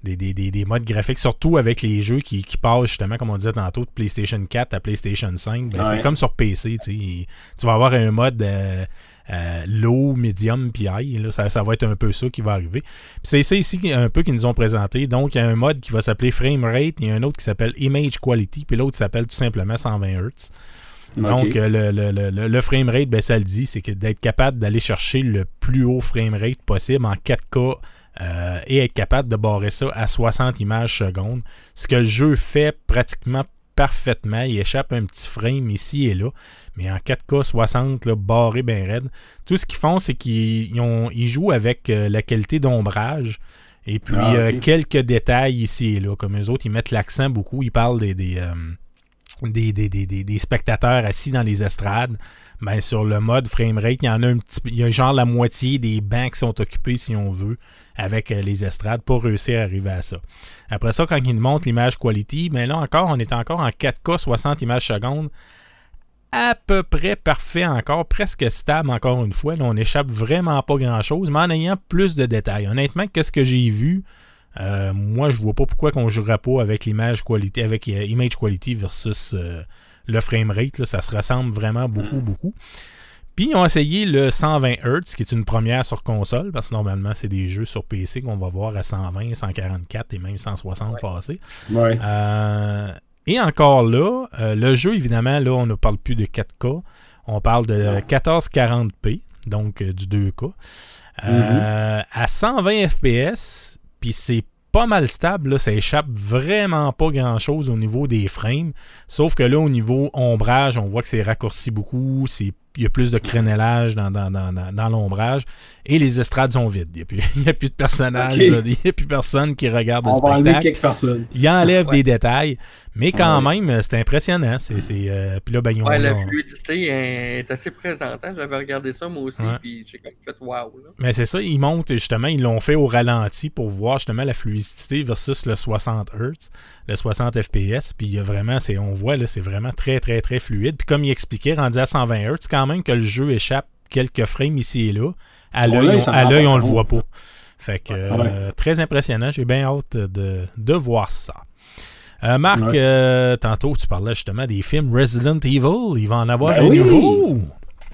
des, des- des- des modes graphiques, surtout avec les jeux qui, qui passent justement, comme on disait tantôt, de PlayStation 4 à PlayStation 5. Ben, Ouais. C'est comme sur PC. tu sais. Tu vas avoir un mode euh, low, medium, puis high. là. ça, ça va être un peu ça qui va arriver. Puis C'est ça ici un peu qu'ils nous ont présenté. Donc, il y a un mode qui va s'appeler Frame Rate, il y a un autre qui s'appelle Image Quality, puis l'autre s'appelle tout simplement 120 Hz. Donc, euh, le, le, le, le- le frame rate, ben, ça le dit, c'est que d'être capable d'aller chercher le plus haut frame rate possible en 4K euh, et être capable de barrer ça à 60 images secondes. Ce que le jeu fait pratiquement parfaitement. Il échappe un petit frame ici et là, mais en 4K 60, là, barré bien raide. Tout ce qu'ils font, c'est qu'ils ils jouent avec euh, la qualité d'ombrage. Et puis Ah, euh, quelques détails ici et là. Comme eux autres, ils mettent l'accent beaucoup. Ils parlent des, des, euh, des, des, spectateurs assis dans les estrades, ben sur le mode framerate, il y en a un petit il y a genre la moitié des bancs qui sont occupés, si on veut, avec euh, les estrades pour réussir à arriver à ça. Après ça, quand nous montrent l'image quality, ben là encore, on est encore en 4K 60 images secondes. À peu près parfait encore, presque stable encore une fois. Là, on n'échappe vraiment pas grand-chose, mais en ayant plus de détails. Honnêtement, qu'est-ce que j'ai vu euh, moi, je vois pas pourquoi qu'on jouerait pas avec l'image qualité, avec euh, image quality versus euh, le frame rate. là. ça se ressemble vraiment beaucoup, beaucoup. Puis ils ont essayé le 120 Hz, qui est une première sur console, parce que normalement, c'est des jeux sur PC qu'on va voir à 120, 144 et même 160 Ouais. passer. Ouais. Euh, et encore là, euh, le jeu, évidemment, là, on ne parle plus de 4K. On parle de 1440p, donc euh, du 2K. Euh, À 120 FPS, c'est pas mal stable, là, ça échappe vraiment pas grand-chose au niveau des frames. Sauf que là, au niveau ombrage, on voit que c'est raccourci beaucoup, c'est il y a plus de crénellage dans, dans, dans, dans- dans l'ombrage et les estrades sont vides. Il n'y a, plus- [laughs] il y a plus de personnages, là, il n'y a plus personne qui regarde le On va enlever spectacle. quelques personnes. Il enlève Ouais. des détails, mais quand Ouais. même, c'est impressionnant. C'est, c'est, euh, puis là, ben, ils ont- Ouais, la fluidité est assez présente. hein. J'avais regardé ça moi aussi, Ouais. puis j'ai comme fait wow. Là. Mais c'est ça, ils montent justement, ils l'ont fait au ralenti pour voir justement la fluidité versus le 60 Hz, le 60 FPS. Puis il y a vraiment, c'est, on voit là, c'est vraiment très très très fluide. Puis comme il expliquait, rendu à 120 Hz, quand même que le jeu échappe quelques frames ici et là. À l'œil, on, on le voit pas. Fait que euh, très impressionnant. J'ai bien hâte de, de voir ça. Euh, Marc, Ouais. euh, tantôt tu parlais justement des films Resident Evil. Il va en avoir Ben un oui. nouveau.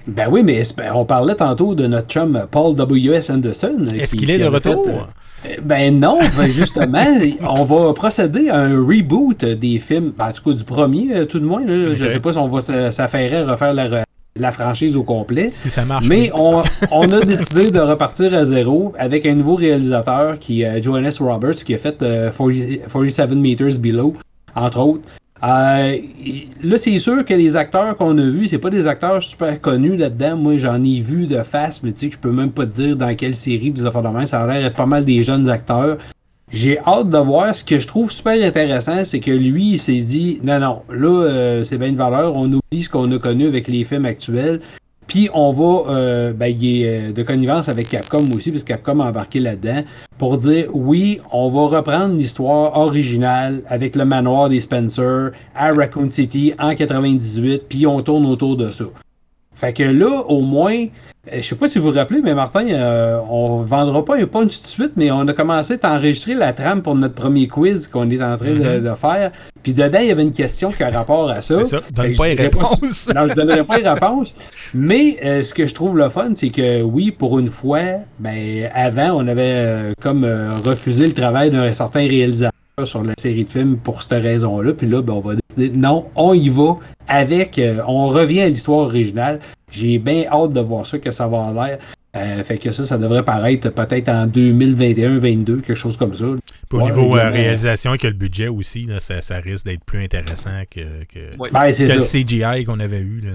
Ben oui, mais on parlait tantôt de notre chum Paul W.S. Anderson. Est-ce qui- qu'il est de retour? fait, euh, Ben non, [laughs] ben justement, on va procéder à un reboot des films, ben, en tout cas du premier, tout de moins. là. Je Ok. sais pas si on va s'affairer à refaire la, la franchise au complet. Si ça marche. Mais oui. on, on a décidé de repartir à zéro avec un nouveau réalisateur qui est Johannes Roberts qui a fait euh, 40 47 Meters Below, entre autres. Euh, là, c'est sûr que les acteurs qu'on a vus, c'est pas des acteurs super connus là-dedans. Moi, j'en ai vu de face, mais tu sais, je peux même pas te dire dans quelle série, des affaires de. Ça a l'air d'être pas mal des jeunes acteurs. J'ai hâte de voir. Ce que je trouve super intéressant, c'est que lui, il s'est dit non, non, là, euh, c'est bien une valeur. On oublie ce qu'on a connu avec les films actuels. Puis on va, euh, ben, il est euh, de connivence avec Capcom aussi, parce que Capcom a embarqué là-dedans, pour dire oui, on va reprendre l'histoire originale avec le manoir des Spencer à Raccoon City en 98, puis on tourne autour de ça. Fait que là, au moins, euh, je sais pas si vous vous rappelez, mais Martin, euh, on vendra pas un punch tout de suite, mais on a commencé à enregistrer la trame pour notre premier quiz qu'on est en train de, Mhm. de faire. Puis dedans, il y avait une question qui a rapport à ça. C'est ça. Donne pas les dirais pas- non, je donnerai pas les [laughs] réponses. Mais euh, ce que je trouve le fun, c'est que oui, pour une fois, ben avant, on avait euh, comme refusé le travail d'un certain réalisateur sur la série de films pour cette raison-là. Puis là, ben, on va décider, non, on y va avec, on revient à l'histoire originale. J'ai bien hâte de voir ça, que ça va avoir l'air. Euh, fait que ça, ça devrait paraître peut-être en 2021-22, quelque chose comme ça. Puis au Ouais, niveau euh, réalisation et que le budget aussi, là, ça, ça risque d'être plus intéressant que, que, Ouais. Ben, que le. CGI qu'on avait eu là,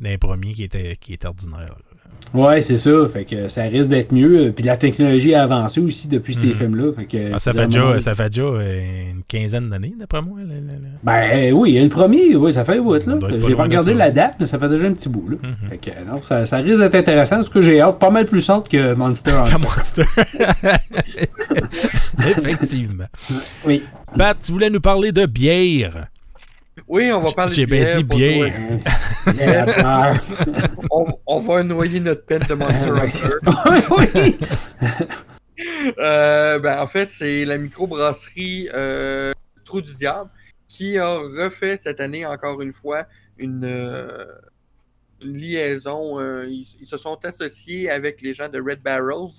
les premiers qui était, qui était ordinaire. là. Ouais, c'est ça. Fait que ça risque d'être mieux. Puis la technologie a avancé aussi depuis ces Mhm. films-là. Fait que Ah, ça, fait déjà, ça fait déjà euh, une quinzaine d'années, d'après moi. là, là, là. Ben oui, le premier, oui, ça fait bout, là. J'ai pas regardé ça. la date, mais ça fait déjà un petit bout, là. Fait que non, ça, ça risque d'être intéressant. Ce que j'ai hâte, pas mal plus hâte que Monster Hunter. [laughs] Monster. [laughs] Effectivement. Oui. Pat, tu voulais nous parler de bière. Oui, on va parler J'ai de bien bière. dit. Yes, [laughs] On, on va noyer notre peine de Monster [laughs] oui. Euh, ben, en fait, c'est la microbrasserie euh, Trou du Diable qui a refait cette année, encore une fois, une, euh, une liaison. euh, ils, ils se sont associés avec les gens de Red Barrels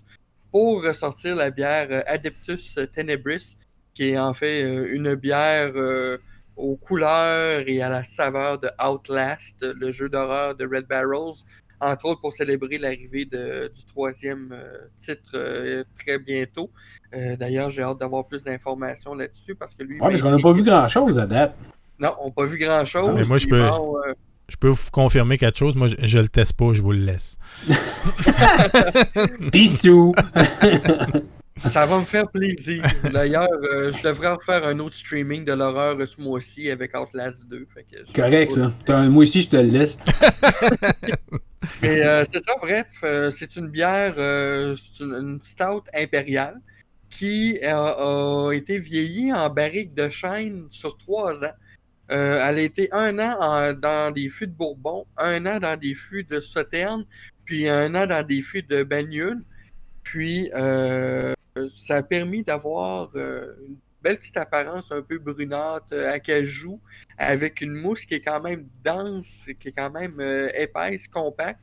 pour ressortir la bière Adeptus Tenebris, qui est en fait euh, une bière euh, aux couleurs et à la saveur de Outlast, le jeu d'horreur de Red Barrels, entre autres pour célébrer l'arrivée du troisième euh, titre euh, très bientôt. Euh, D'ailleurs, j'ai hâte d'avoir plus d'informations là-dessus parce que lui. Ouais, parce qu'on n'a pas vu grand-chose à date. Non, on n'a pas vu grand-chose. Mais moi, je peux- bon, euh, Je peux vous confirmer quelque chose. Moi, je, je le teste pas, je vous le laisse. [laughs] Bissou! [laughs] ça va me faire plaisir. D'ailleurs, euh, je devrais refaire un autre streaming de l'horreur ce mois-ci avec Outlast 2. Fait que je- Correct, ça. Un- Moi aussi, je te le laisse. [laughs] Mais euh, c'est ça, bref, euh, c'est une bière, c'est une, une stout impériale qui a été vieillie en barrique de chêne sur trois ans. Euh, elle a été un an en- dans des fûts de Bourbon, un an dans des fûts de Sauternes, puis un an dans des fûts de Bagnole. Puis euh, ça a permis d'avoir euh, une belle petite apparence un peu brunâtre, euh, acajou, avec une mousse qui est quand même dense, qui est quand même euh, épaisse, compacte,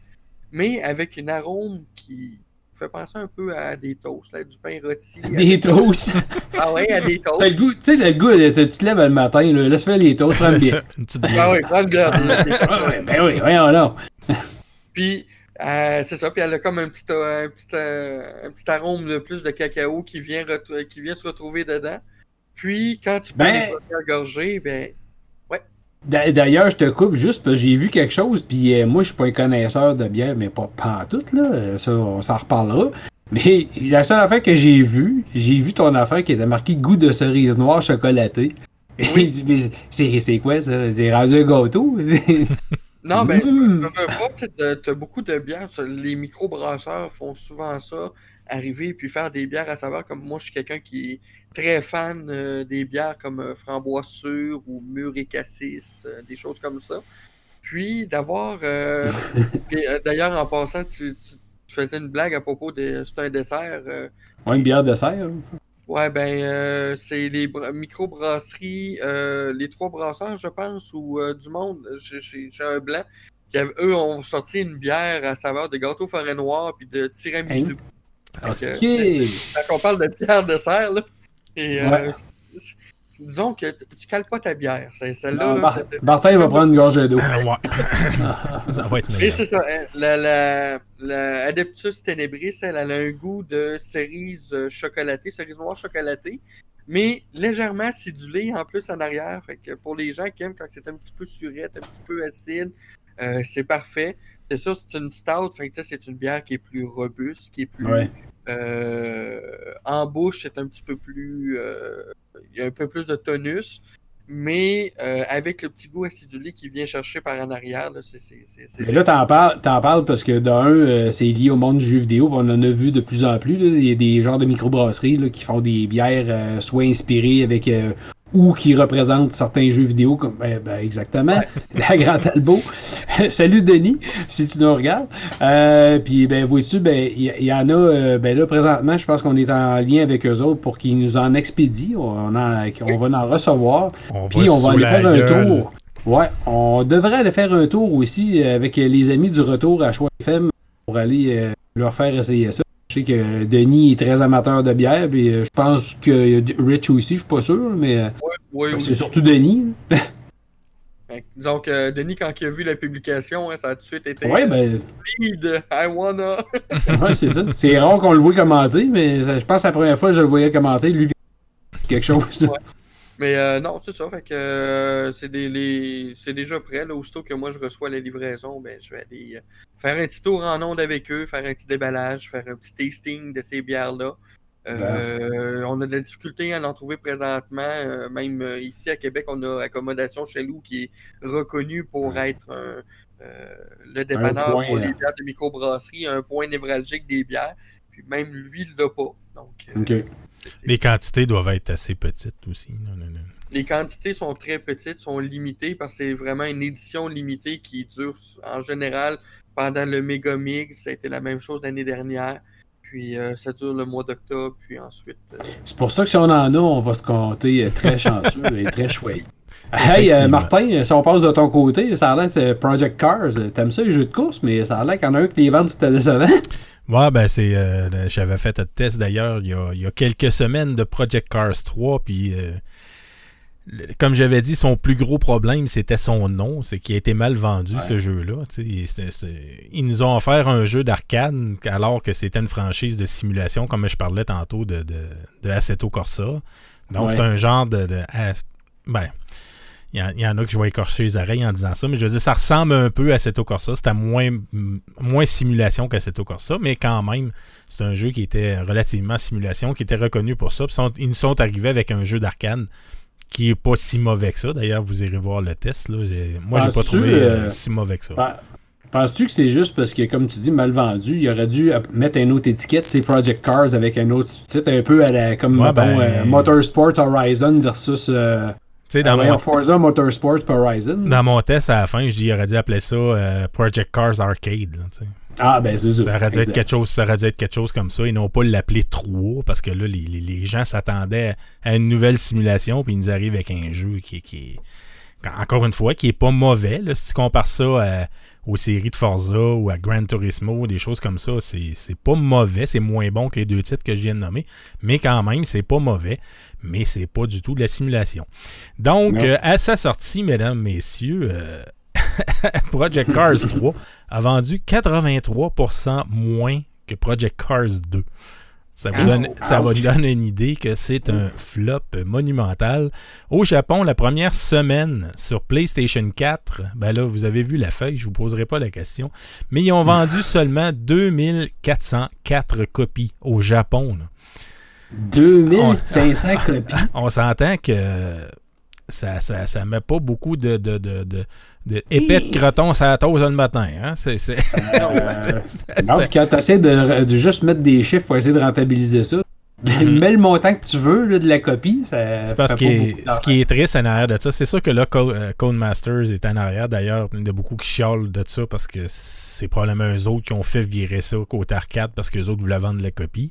mais avec une arôme qui fait penser un peu à des toasts, là, du pain rôti. Des avec- toasts? [laughs] Ah ouais, à des [laughs] toasts. T'as le goût, tu sais, le goût, là, tu tu te lèves le matin, là, laisse faire les toasts, prends [laughs] bien. ça, une petite Ah oui, prends le. Ah ouais, ben oui, voyons là. Puis, euh, c'est ça. Puis, elle a comme un petit, euh, un petit, euh, un petit arôme de plus de cacao qui vient, retrou- qui vient se retrouver dedans. Puis, quand tu prends Ben- les gorgées, ben, D'a- D'ailleurs, je te coupe juste parce que j'ai vu quelque chose, puis euh, moi, je suis pas un connaisseur de bière, mais pas, pas en tout, là. Ça, on s'en reparlera. Mais la seule affaire que j'ai vue, j'ai vu ton affaire qui était marquée goût de cerise noire chocolatée. Oui. [laughs] Il dit, mais c'est c'est quoi ça? C'est rendu un gâteau? [laughs] Non, ben, Mm. veux pas, tu t'as beaucoup de bières. Les microbrasseurs font souvent ça, arriver puis faire des bières à saveur. Comme moi, je suis quelqu'un qui est très fan euh, des bières comme euh, Framboise Sûre ou Mûr et Cassis, euh, des choses comme ça. Puis d'avoir. euh, [laughs] et, D'ailleurs, en passant, tu, tu- tu faisais une blague à propos de. C'est un dessert. euh, Ouais, une bière de serre. Ouais, ben, euh, c'est les bra- microbrasseries, euh, les trois brasseurs, je pense, ou euh, du monde, j'ai- un blanc, qui eux ont sorti une bière à saveur de gâteau forêt noir puis de tiramisu. Ok. Fait que, quand on parle de bière de serre, là, et, euh, Ouais. Disons que tu cales pas ta bière. C'est- Celle-là, Bar- Martin va prendre une gorge d'eau. Ouais. [laughs] ça va être meilleur. c'est ça, hein, la, la, la Adeptus Tenebris, elle, elle a un goût de cerise euh, chocolatée, cerise noire chocolatée, mais légèrement acidulée en plus en arrière. Fait que pour les gens qui aiment quand c'est un petit peu surette, un petit peu acide, euh, c'est parfait. C'est ça, c'est une stout, fait que ça, c'est une bière qui est plus robuste, qui est plus Ouais. Euh, en bouche, c'est un petit peu plus. euh, il y a un peu plus de tonus, mais euh, avec le petit goût acidulé qui vient chercher par en arrière, là, c'est. Mais là, t'en parles, parles parce que d'un, c'est lié au monde du jeu vidéo. On en a vu de plus en plus. Il y a des genres de microbrasseries qui font des bières soit inspirées avec ou qui représentent certains jeux vidéo comme ben, ben, exactement [laughs] la Grande Albo. [laughs] Salut Denis, si tu nous regardes. Euh, puis ben vois-tu, ben il y, en a euh, ben là présentement, je pense qu'on est en lien avec eux autres pour qu'ils nous en expédient. On, en- on va en recevoir. Puis on va aller faire un gueule. tour. Ouais, on devrait aller faire un tour aussi avec les amis du retour à Choix FM pour aller euh, leur faire essayer ça. Je sais que Denis est très amateur de bière, puis je pense que Rich aussi, je suis pas sûr, mais c'est surtout Denis. [laughs] disons que Denis, quand il a vu la publication, hein, ça a tout de suite été ouais, ben... Lead, I wanna. [laughs] ouais, c'est ça. C'est rare qu'on le voit commenter, mais je pense que la première fois que je le voyais commenter, lui, quelque chose. Mais euh, non, c'est ça. Fait que euh, c'est déjà prêt. Là, aussitôt que moi je reçois la livraison, ben, je vais aller euh, faire un petit tour en onde avec eux, faire un petit déballage, faire un petit tasting de ces bières-là. on a de la difficulté à en trouver présentement. même ici à Québec, on a Accommodation chez nous qui est reconnu pour être le dépanneur pour les bières de microbrasserie, un point névralgique des bières. Puis même lui, il l'a pas. Donc, les quantités doivent être assez petites aussi. Les quantités sont très petites, sont limitées parce que c'est vraiment une édition limitée qui dure en général pendant le Mega Mix. Ça a été la même chose l'année dernière. Puis euh, ça dure le mois d'octobre, puis ensuite. Euh, c'est pour ça que si on en a, on va se compter euh, très chanceux et très chouette. [laughs] Hey Martin, si on passe de ton côté, ça a l'air Project Cars. T'aimes ça les jeux de course, mais ça a l'air qu'il y en a un que les ventes c'était décevant. Ouais, ben c'est. Euh, j'avais fait un test d'ailleurs il, y a quelques semaines de Project Cars 3, puis. Euh, comme j'avais dit, son plus gros problème, c'était son nom. C'est qu'il a été mal vendu, ce jeu-là. Ils nous ont offert un jeu d'arcade alors que c'était une franchise de simulation, comme je parlais tantôt de, de, de Assetto Corsa. Donc, c'est un genre de. de ben, il y, en a que je vais écorcher les oreilles en disant ça, mais je veux dire, ça ressemble un peu à Seto Corsa. C'était moins, moins simulation qu'à Seto Corsa, mais quand même, c'est un jeu qui était relativement simulation, qui était reconnu pour ça. ils nous sont arrivés avec un jeu d'arcade qui est pas si mauvais que ça. D'ailleurs, vous irez voir le test. Là. Moi, j'ai pas trouvé euh, si mauvais que ça. Penses-tu que c'est juste parce que, comme tu dis, mal vendu, il aurait dû mettre une autre étiquette, c'est Project Cars avec un autre titre, un peu à la, comme ben, euh, Motorsport Horizon versus euh, dans mon... Forza Motorsport Horizon. Dans mon test à la fin, je dis, il aurait dû appeler ça euh, Project Cars Arcade. ah, ben c'est ça. Aurait dû être quelque chose, ça aurait dû être quelque chose comme ça et non pas l'appeler 3 parce que là, les, les, gens s'attendaient à une nouvelle simulation puis ils nous arrivent avec un jeu qui, qui est, encore une fois, qui est pas mauvais. Là, si tu compares ça à aux séries de Forza ou à Gran Turismo, des choses comme ça, c'est pas mauvais. C'est moins bon que les deux titres que je viens de nommer. Mais quand même, c'est pas mauvais. Mais c'est pas du tout de la simulation. Donc, euh, à sa sortie, mesdames, messieurs, euh, [laughs] Project Cars 3 a vendu 83% moins que Project Cars 2. Ça vous, donne, ça vous donne une idée que c'est un flop monumental. Au Japon, la première semaine sur PlayStation 4, ben là, vous avez vu la feuille, je ne vous poserai pas la question, mais ils ont vendu [laughs] seulement 2404 copies au Japon. 2500 copies? [laughs] On s'entend que ça, ça, ça met pas beaucoup de, de, de, de, épais de croton ça le matin. Hein? C'est, c'est... Euh, [laughs] non, quand tu essaies de, de, juste mettre des chiffres pour essayer de rentabiliser ça, mm-hmm. [laughs] mets le montant que tu veux là, de la copie. Ça c'est parce que ce qui est triste en arrière de ça, c'est sûr que là, euh, Codemasters est en arrière. D'ailleurs, il y a beaucoup qui chialent de ça parce que c'est probablement eux autres qui ont fait virer ça côté arcade parce que les autres voulaient vendre la copie.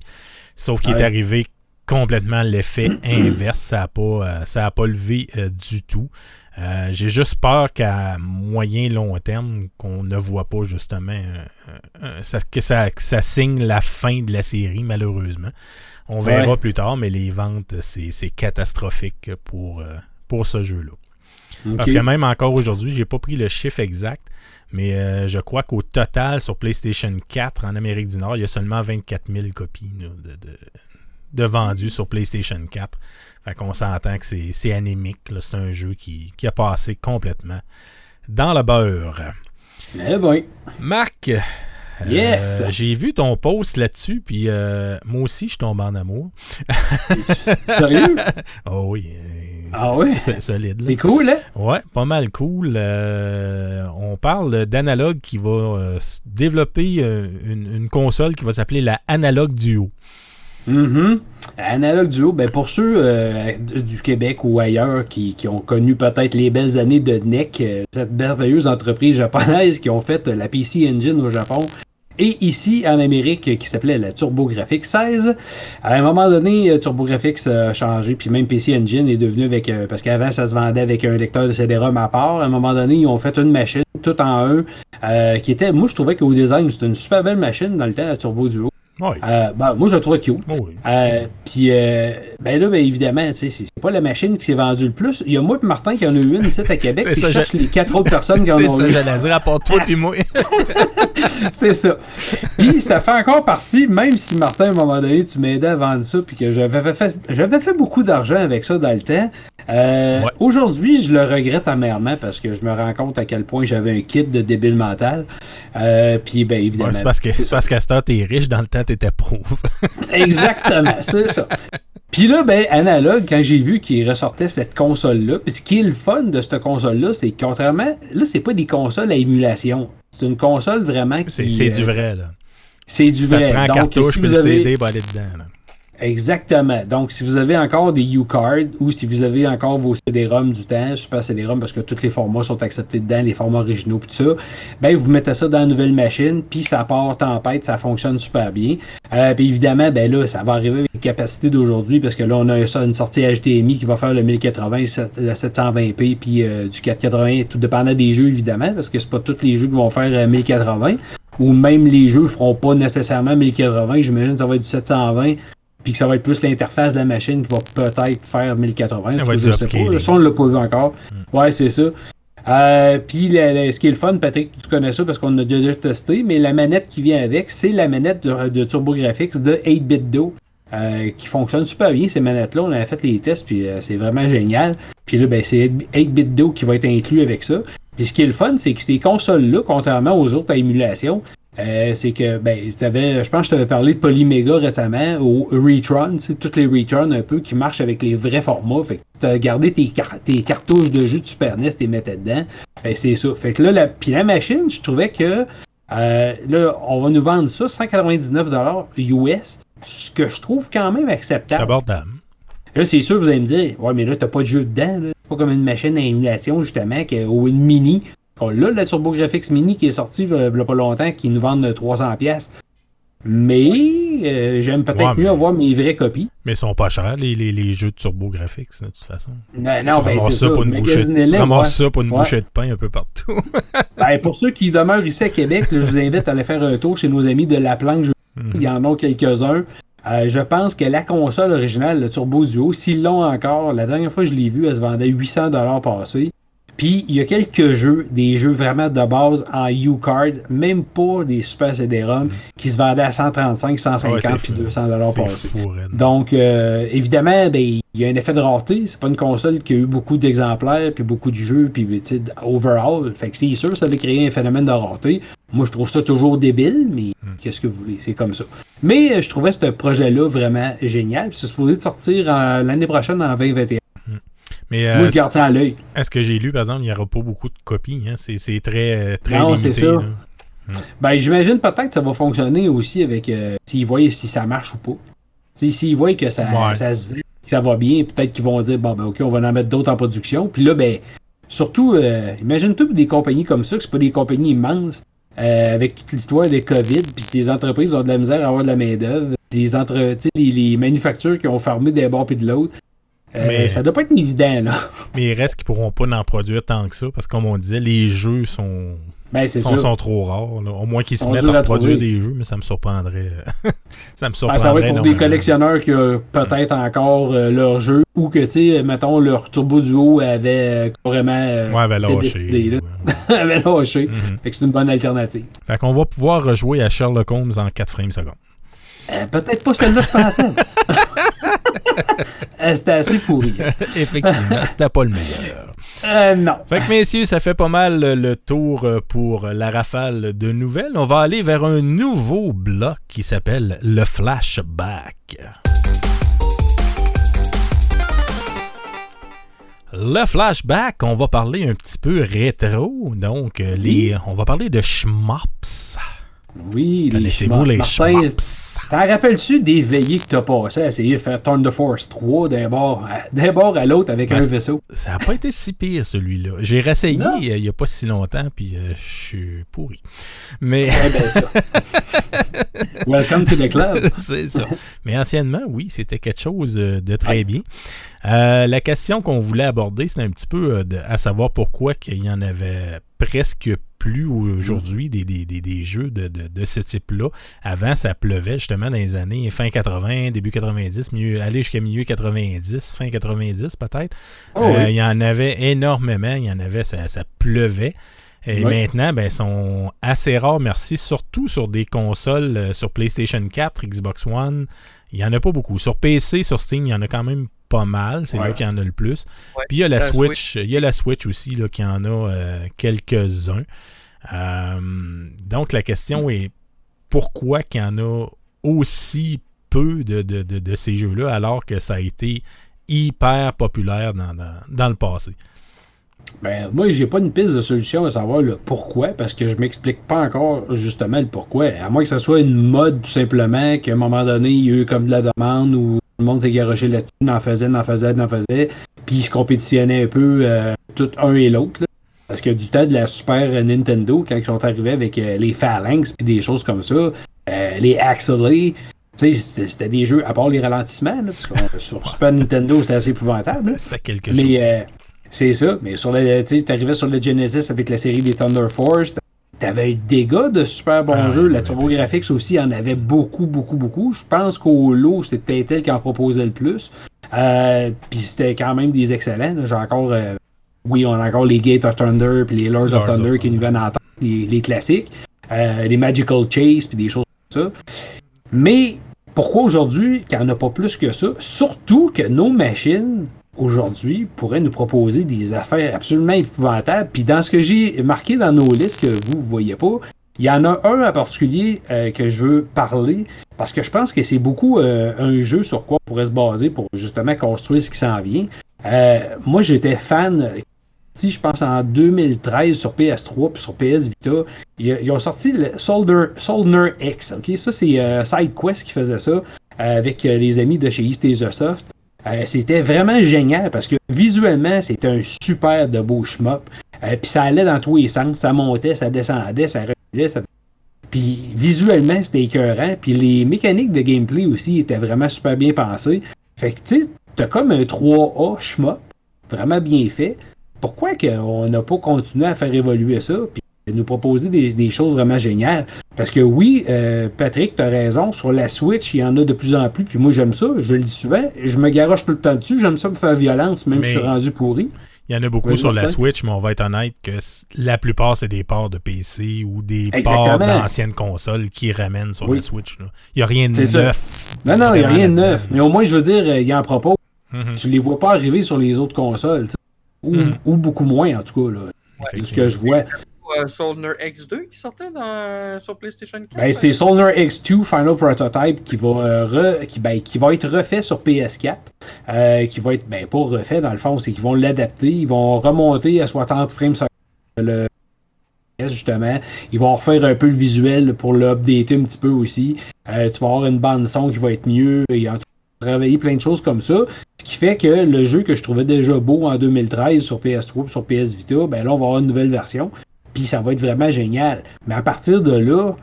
Sauf qu'il est arrivé complètement l'effet [clears throat] inverse. Ça n'a pas, euh, pas levé euh, du tout. Euh, j'ai juste peur qu'à moyen long terme, qu'on ne voit pas justement que, ça, ça, signe la fin de la série, malheureusement. On verra plus tard, mais les ventes, c'est catastrophique pour, pour ce jeu-là. Parce que même encore aujourd'hui, j'ai pas pris le chiffre exact, mais je crois qu'au total, sur PlayStation 4 en Amérique du Nord, il y a seulement 24 000 copies de, de vendus sur PlayStation 4. Fait qu'on s'entend que c'est anémique. C'est un jeu qui, a passé complètement dans le beurre. Eh ben. Marc, euh, yes. j'ai vu ton post là-dessus, puis euh, moi aussi, je tombe en amour. [laughs] Sérieux? oh oui. Ah oui? C'est solide. C'est cool, hein? Ouais, pas mal cool. Euh, on parle d'Analog qui va développer une, une, console qui va s'appeler la Analog Duo. Mm Analog Duo, ben pour ceux euh, du Québec ou ailleurs qui, ont connu peut-être les belles années de NEC, euh, cette merveilleuse entreprise japonaise qui ont fait la PC Engine au Japon, et ici en Amérique qui s'appelait la TurboGrafx 16. À un moment donné, euh, TurboGrafx a changé, puis même PC Engine est devenu avec. parce qu'avant, ça se vendait avec un lecteur de CD-ROM à part. À un moment donné, ils ont fait une machine tout en eux qui était. Moi, je trouvais qu'au design, c'était une super belle machine dans le temps, la Turbo Duo. Oui. Euh, ben, moi, je le trouve cute. Oui. Euh, puis, euh, ben là, ben, évidemment, c'est c'est pas la machine qui s'est vendue le plus. Il y a moi et Martin qui en a eu une ici à [laughs] Québec. C'est Puis ça, je cherche les quatre autres personnes qui en [laughs] C'est ont ça, eu. j'allais dire, à part toi puis moi. [laughs] C'est ça. Puis ça fait encore partie, même si Martin, à un moment donné, tu m'aidais à vendre ça, puis que j'avais fait, fait beaucoup d'argent avec ça dans le temps. Euh, Ouais. Aujourd'hui, je le regrette amèrement parce que je me rends compte à quel point j'avais un kit de débile mental. Euh, puis, ben, évidemment. Ouais, c'est parce que c'est parce qu'à cette heure, t'es riche, dans le temps, t'étais [laughs] pauvre. Exactement, c'est ça. Puis là, ben, analogue, quand j'ai vu qu'il ressortait cette console-là, puis ce qui est le fun de cette console-là, c'est que contrairement, là, c'est pas des consoles à émulation. C'est une console vraiment qui. C'est c'est euh, du vrai, là. C'est du Ça vrai. prend un Donc, cartouche, si puis le CD va aller dedans. là. Exactement. Donc, si vous avez encore des U-Cards ou si vous avez encore vos CD-ROM du temps, Super CD-ROM, parce que tous les formats sont acceptés dedans, les formats originaux, tout ça, ben, vous mettez ça dans la nouvelle machine, puis ça part tempête, ça fonctionne super bien. Euh, puis évidemment, ben là, ça va arriver avec les capacités d'aujourd'hui, parce que là, on a ça, une sortie HDMI qui va faire le 1080, le 720p, puis euh, du 480, tout dépendant des jeux, évidemment, parce que c'est pas tous les jeux qui vont faire euh, 1080, ou même les jeux feront pas nécessairement 1080, j'imagine que ça va être du 720, puis que ça va être plus l'interface de la machine qui va peut-être faire 1080. Ça va être pas. upscaling. Ça, on l'a pas vu encore. Ouais, c'est ça. Euh, puis le- le- ce qui est le fun, Patrick, tu connais ça parce qu'on a déjà testé, mais la manette qui vient avec, c'est la manette de, de TurboGrafx de 8-bit Do. euh, qui fonctionne super bien ces manettes-là. On avait fait les tests, puis euh, c'est vraiment génial. Puis là, ben, c'est 8-bit Do qui va être inclus avec ça. Puis ce qui est le fun, c'est que ces consoles-là, contrairement aux autres à émulation, euh, c'est que, ben, je pense que je t'avais parlé de Polymega récemment, au Retron, tu toutes les Retron un peu qui marchent avec les vrais formats. Fait que tu as gardé tes, car- tes cartouches de jeu de Super NES, t'es mettais dedans. Ben, c'est ça. Fait que là, la, puis la machine, je trouvais que, euh, là, on va nous vendre ça 199$ US, ce que je trouve quand même acceptable. abordable. Là, c'est sûr, vous allez me dire, ouais, mais là, t'as pas de jeu dedans, là. C'est pas comme une machine à émulation, justement, que, ou une mini. L'a, la TurboGrafx Mini qui est sortie il y a pas longtemps, qui nous vendent 300$. Mais euh, j'aime peut-être Ouais, mais- mieux avoir mes vraies copies. Mais ils sont pas chers, les, les, les jeux de TurboGrafx, de toute façon. Non, tu non, ben, ramasses ça ça. pour une bouchée, tu ouais. ça pour une Ouais. bouchée de pain un peu partout. [laughs] Ben, pour ceux qui demeurent ici à Québec, là, je vous invite à aller faire un tour chez nos amis de La Planque. Mhm. Il y en a quelques-uns. Euh, je pense que la console originale, le Turbo Duo, s'ils l'ont encore, la dernière fois que je l'ai vu, elle se vendait 800$ passé. Puis il y a quelques jeux, des jeux vraiment de base en U-Card, même pas des Super CD-ROM, qui se vendaient à 135, 150 Ouais, c'est puis fou. 200$ C'est passé. fou, Red. Donc, euh, évidemment, ben, il y a un effet de rareté. C'est pas une console qui a eu beaucoup d'exemplaires, puis beaucoup de jeux, puis tu sais, overall. Fait que c'est sûr, ça va créer un phénomène de rareté. Moi, je trouve ça toujours débile, mais Hmm. qu'est-ce que vous voulez, c'est comme ça. Mais euh, je trouvais ce projet-là vraiment génial. C'est supposé de sortir en- l'année prochaine en 2021. Mais Moi, euh, je garde ça à l'œil. est-ce que j'ai lu, par exemple, il n'y aura pas beaucoup de copies. Hein? C'est très, euh, très Non, limité. c'est ça. là. Ben, j'imagine peut-être que ça va fonctionner aussi avec euh, s'ils voient si ça marche ou pas. S'ils voient que ça, Ouais. ça se vend, que ça va bien, peut-être qu'ils vont dire bon ben ok, on va en mettre d'autres en production. Puis là, ben, surtout, euh, imagine-toi des compagnies comme ça, que c'est pas des compagnies immenses, euh, avec toute l'histoire des COVID, puis les entreprises ont de la misère à avoir de la main-d'œuvre, les, les, les manufactures qui ont fermé d'un bord puis de l'autre. Euh, Mais- Ça doit pas être évident, là. [laughs] Mais il reste qu'ils pourront pas en produire tant que ça, parce que comme on disait, les jeux sont, Ben, sont, sont trop rares. là. Au moins qu'ils se mettent à produire des jeux, mais ça me surprendrait. [laughs] ça me Ben, surprendrait ça va être pour des collectionneurs qui ont peut-être encore euh, leur jeu ou que, tu sais, mettons, leur Turbo Duo avait euh, carrément euh, Ouais, avait lâché. là. ouais. [laughs] avait lâché. Mhm. Fait que c'est une bonne alternative. Fait qu'on va pouvoir rejouer à Sherlock Holmes en 4 frames secondes. Euh, peut-être pas celle-là, je pensais. Euh, C'était assez pourri. [laughs] Effectivement, c'était pas le meilleur. Euh, non. Fait que messieurs, ça fait pas mal le tour euh, pour la rafale de nouvelles. On va aller vers un nouveau bloc qui s'appelle le flashback. Le flashback, on va parler un petit peu rétro, donc les, on va parler de schmops. Oui, Connaissez-vous les schmops? T'en rappelles-tu des veillées que t'as passé à essayer de faire Turn the Force 3 d'un bord à, l'autre avec Ben, un vaisseau? Ça n'a pas été si pire celui-là. J'ai réessayé Non. euh, il n'y a pas si longtemps, puis euh, je suis pourri. Mais ben, ça. [laughs] Welcome to the club. [laughs] c'est ça. Mais anciennement, oui, c'était quelque chose euh, de très bien. Euh, la question qu'on voulait aborder, c'est un petit peu euh, de- à savoir pourquoi qu'il y en avait presque plus aujourd'hui des, des, des, jeux de, de, ce type-là. Avant, ça pleuvait justement dans les années fin 80, début 90, mieux, aller jusqu'à milieu 90, fin 90 peut-être. Oh euh, il y en avait énormément, il y en avait, ça, ça pleuvait. Et maintenant, ben, sont assez rares, merci, surtout sur des consoles, euh, sur PlayStation 4, Xbox One. Il n'y en a pas beaucoup. Sur PC, sur Steam, il y en a quand même pas mal. C'est là qu'il y en a le plus. Puis il y a la Switch, il y a la Switch aussi là, qui en a euh, quelques-uns. Euh, donc la question est pourquoi qu'il y en a aussi peu de, de, ces jeux-là alors que ça a été hyper populaire dans, dans le passé? Ben, moi, j'ai pas une piste de solution à savoir le pourquoi, parce que je m'explique pas encore justement le pourquoi. À moins que ce soit une mode, tout simplement, qu'à un moment donné, il y a eu comme de la demande tout le monde s'est garoché là-dessus, en faisait, en faisait, en faisait, puis ils se compétitionnaient un peu, euh, tout un et l'autre. Parce que du temps de la Super Nintendo, quand ils sont arrivés avec euh, les Phalanx puis des choses comme ça, euh, les Axelay, c'était des jeux, à part les ralentissements, sur Super Nintendo, c'était assez épouvantable. C'était quelque chose. C'est ça, mais sur le, tu arrivais sur le Genesis avec la série des Thunder Force, t'avais eu des gars de super bons ah, jeux. La TurboGrafx aussi en avait beaucoup, beaucoup, beaucoup. Je pense qu'au lot, c'était Intel qui en proposait le plus. Euh, puis c'était quand même des excellents. J'ai encore, euh, oui, on a encore les Gate of Thunder puis les Lords, of Thunder qui nous viennent en tête, les, classiques, euh, les Magical Chase puis des choses comme ça. Mais pourquoi aujourd'hui qu'il n'y en a pas plus que ça? Surtout que nos machines aujourd'hui pourrait nous proposer des affaires absolument épouvantables. Puis dans ce que j'ai marqué dans nos listes que vous ne voyez pas, il y en a un en particulier euh, que je veux parler parce que je pense que c'est beaucoup euh, un jeu sur quoi on pourrait se baser pour justement construire ce qui s'en vient. Euh, moi, j'étais fan, si je pense en 2013 sur PS3 puis sur PS Vita, ils, ont sorti le Soldier, Soldier X. Ok, ça c'est SideQuest qui faisait ça avec les amis de chez East Soft. Euh, c'était vraiment génial parce que visuellement, c'était un super de beau shmup. Euh, puis ça allait dans tous les sens. Ça montait, ça descendait, ça reculait. Ça... Puis visuellement, c'était écœurant. Puis les mécaniques de gameplay aussi étaient vraiment super bien pensées. Fait que tu sais, t'as comme un 3A shmup, vraiment bien fait. Pourquoi qu'on n'a pas continué à faire évoluer ça? Nous proposer des, choses vraiment géniales. Parce que oui, euh, Patrick, tu as raison, sur la Switch, il y en a de plus en plus, puis moi j'aime ça, je le dis souvent, je me garoche tout le temps dessus, j'aime ça me faire violence, même si je suis rendu pourri. Il y en a beaucoup sur la Switch, mais on va être honnête que la plupart, c'est des ports de PC ou des ports d'anciennes consoles qui ramènent sur la Switch. Il n'y a rien de neuf. Non, non, il n'y a rien de neuf. Mais au moins, je veux dire, il y a un propos. Mm-hmm. Tu ne les vois pas arriver sur les autres consoles. Ou, mm-hmm. ou, beaucoup moins, en tout cas. Là. ce que je vois. Solner X2 qui sortait dans, sur PlayStation 4? Ben, c'est Solner X2 Final Prototype qui va, euh, qui, ben, qui va être refait sur PS4. Euh, qui va être, ben, pas refait dans le fond, c'est qu'ils vont l'adapter. Ils vont remonter à 60 frames sur le justement. Ils vont refaire un peu le visuel pour l'updater un petit peu aussi. Euh, tu vas avoir une bande son qui va être mieux. Et travailler plein de choses comme ça. Ce qui fait que le jeu que je trouvais déjà beau en 2013 sur PS3 sur PS Vita, ben là, on va avoir une nouvelle version. Puis ça va être vraiment génial. Mais à partir de là,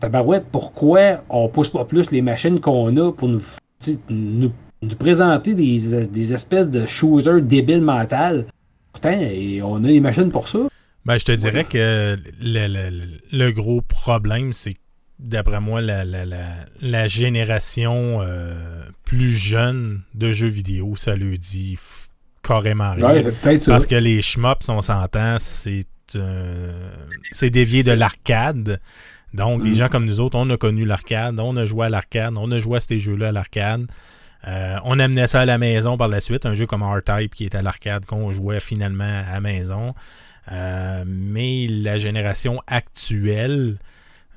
tabarouette, pourquoi on pousse pas plus les machines qu'on a pour nous, nous, présenter des, espèces de shooters débiles mentales? Pourtant, on a les machines pour ça. Ben, je te dirais que le, gros problème, c'est d'après moi, la, la, génération euh, plus jeune de jeux vidéo, ça le dit carrément rien. Parce que les shmups, on s'entend, c'est euh, c'est dévié de l'arcade. Donc, des mm. gens comme nous autres, on a connu l'arcade, on a joué à l'arcade, on a joué à ces jeux-là à l'arcade. Euh, on amenait ça à la maison par la suite, un jeu comme R-Type qui était à l'arcade qu'on jouait finalement à la maison. Euh, mais la génération actuelle,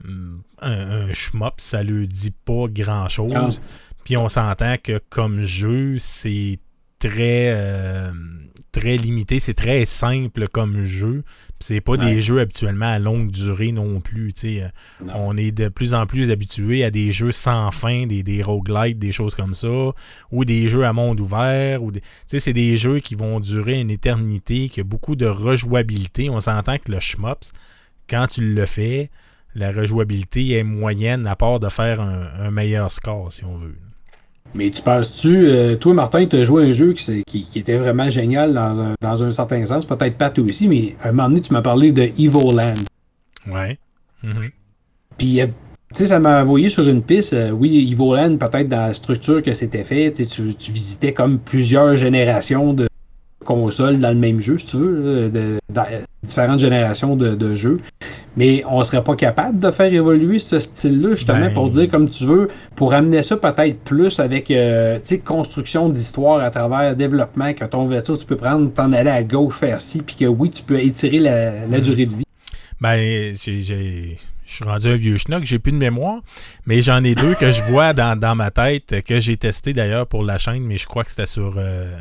mm, un, un shmup, ça ne dit pas grand-chose. Ah. Puis on s'entend que comme jeu, c'est très très limité, c'est très simple comme jeu. C'est pas des jeux habituellement à longue durée non plus. Euh, on est de plus en plus habitué à des jeux sans fin, des, des roguelites, des choses comme ça, ou des jeux à monde ouvert. Ou C'est des jeux qui vont durer une éternité, qui a beaucoup de rejouabilité. On s'entend que le shmups, quand tu le fais, la rejouabilité est moyenne à part de faire un meilleur score, si on veut. Mais tu penses-tu, euh, toi Martin, tu as joué un jeu qui, qui, était vraiment génial dans un, dans un certain sens, peut-être pas toi aussi, mais à un moment donné, tu m'as parlé de Evil Land. Ouais. Mhm. Puis, euh, tu sais, ça m'a envoyé sur une piste. euh, oui, Evoland, peut-être dans la structure que c'était fait, tu, tu visitais comme plusieurs générations de consoles dans le même jeu, si tu veux, de, différentes générations de, de jeux. Mais on serait pas capable de faire évoluer ce style-là, justement, Ben- pour dire comme tu veux, pour amener ça peut-être plus avec, euh, tu sais, construction d'histoire à travers développement, que ton vaisseau, tu peux prendre, t'en aller à gauche, faire ci, puis que oui, tu peux étirer la, la Mhm. durée de vie. Ben, j'ai, j'ai- je suis rendu un vieux schnock, j'ai plus de mémoire, mais j'en ai deux que je vois dans, dans ma tête, que j'ai testé d'ailleurs pour la chaîne, mais je crois que c'était sur. euh,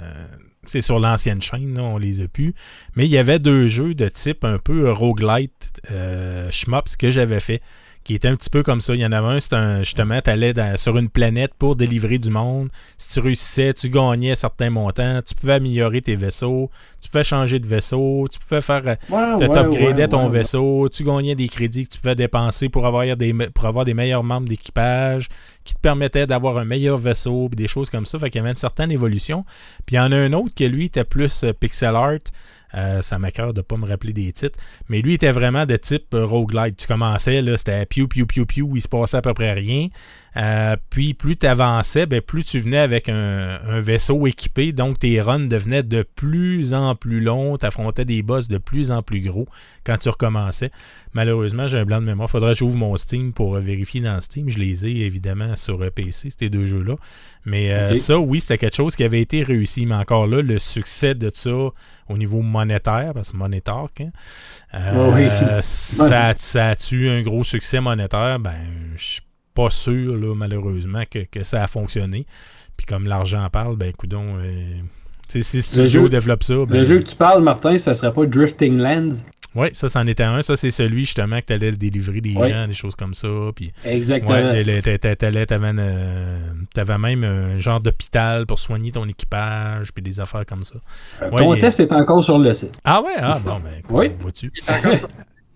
c'est sur l'ancienne chaîne, on les a plus. Mais il y avait deux jeux de type un peu roguelite, euh, que j'avais fait, qui étaient un petit peu comme ça. Il y en avait un, c'était un, justement, tu allais sur une planète pour délivrer du monde. Si tu réussissais, tu gagnais certains montants, tu pouvais améliorer tes vaisseaux, tu pouvais changer de vaisseau, tu pouvais faire. euh, Ouais, tu upgradais ouais, ton vaisseau, tu gagnais des crédits que tu pouvais dépenser pour avoir des, pour avoir des meilleurs membres d'équipage, qui te permettaient d'avoir un meilleur vaisseau, puis des choses comme ça. Fait qu'il y avait une certaine évolution. Puis il y en a un autre que lui était plus euh, pixel art. Euh, ça m'accorde de pas me rappeler des titres. Mais lui était vraiment de type roguelite. Tu commençais, là, c'était piou, piou, piou, piou, il se passait à peu près rien. Euh, puis plus tu avançais, ben, plus tu venais avec un, un vaisseau équipé. Donc tes runs devenaient de plus en plus longs. Tu affrontais des boss de plus en plus gros quand tu recommençais. Malheureusement, j'ai un blanc de mémoire. Faudrait que j'ouvre mon Steam pour euh, vérifier dans Steam. Je les ai évidemment sur euh, PC, ces deux jeux-là. Mais euh, ça, oui, c'était quelque chose qui avait été réussi. Mais encore là, le succès de ça au niveau monétaire, parce que monétaire, hein, euh, Oui. ça, ça a-tu un gros succès monétaire? Ben, je pas sûr, là, malheureusement, que, que ça a fonctionné. Puis comme l'argent parle, ben, coudon, euh, tu si Studio jeu- développe ça, ben, Le jeu que tu parles, Martin, ça serait pas Drifting Lands? oui, ça, c'en était un. Ça, c'est celui, justement, que tu allais délivrer des Ouais. gens, des choses comme ça. Puis, Exactement. ouais, t'allais- t'avais euh, t'avais même un genre d'hôpital pour soigner ton équipage, puis des affaires comme ça. Euh, Ouais, Ton test est encore sur le site. Ah ouais? Ah bon, ben, écoute, Oui. vois-tu?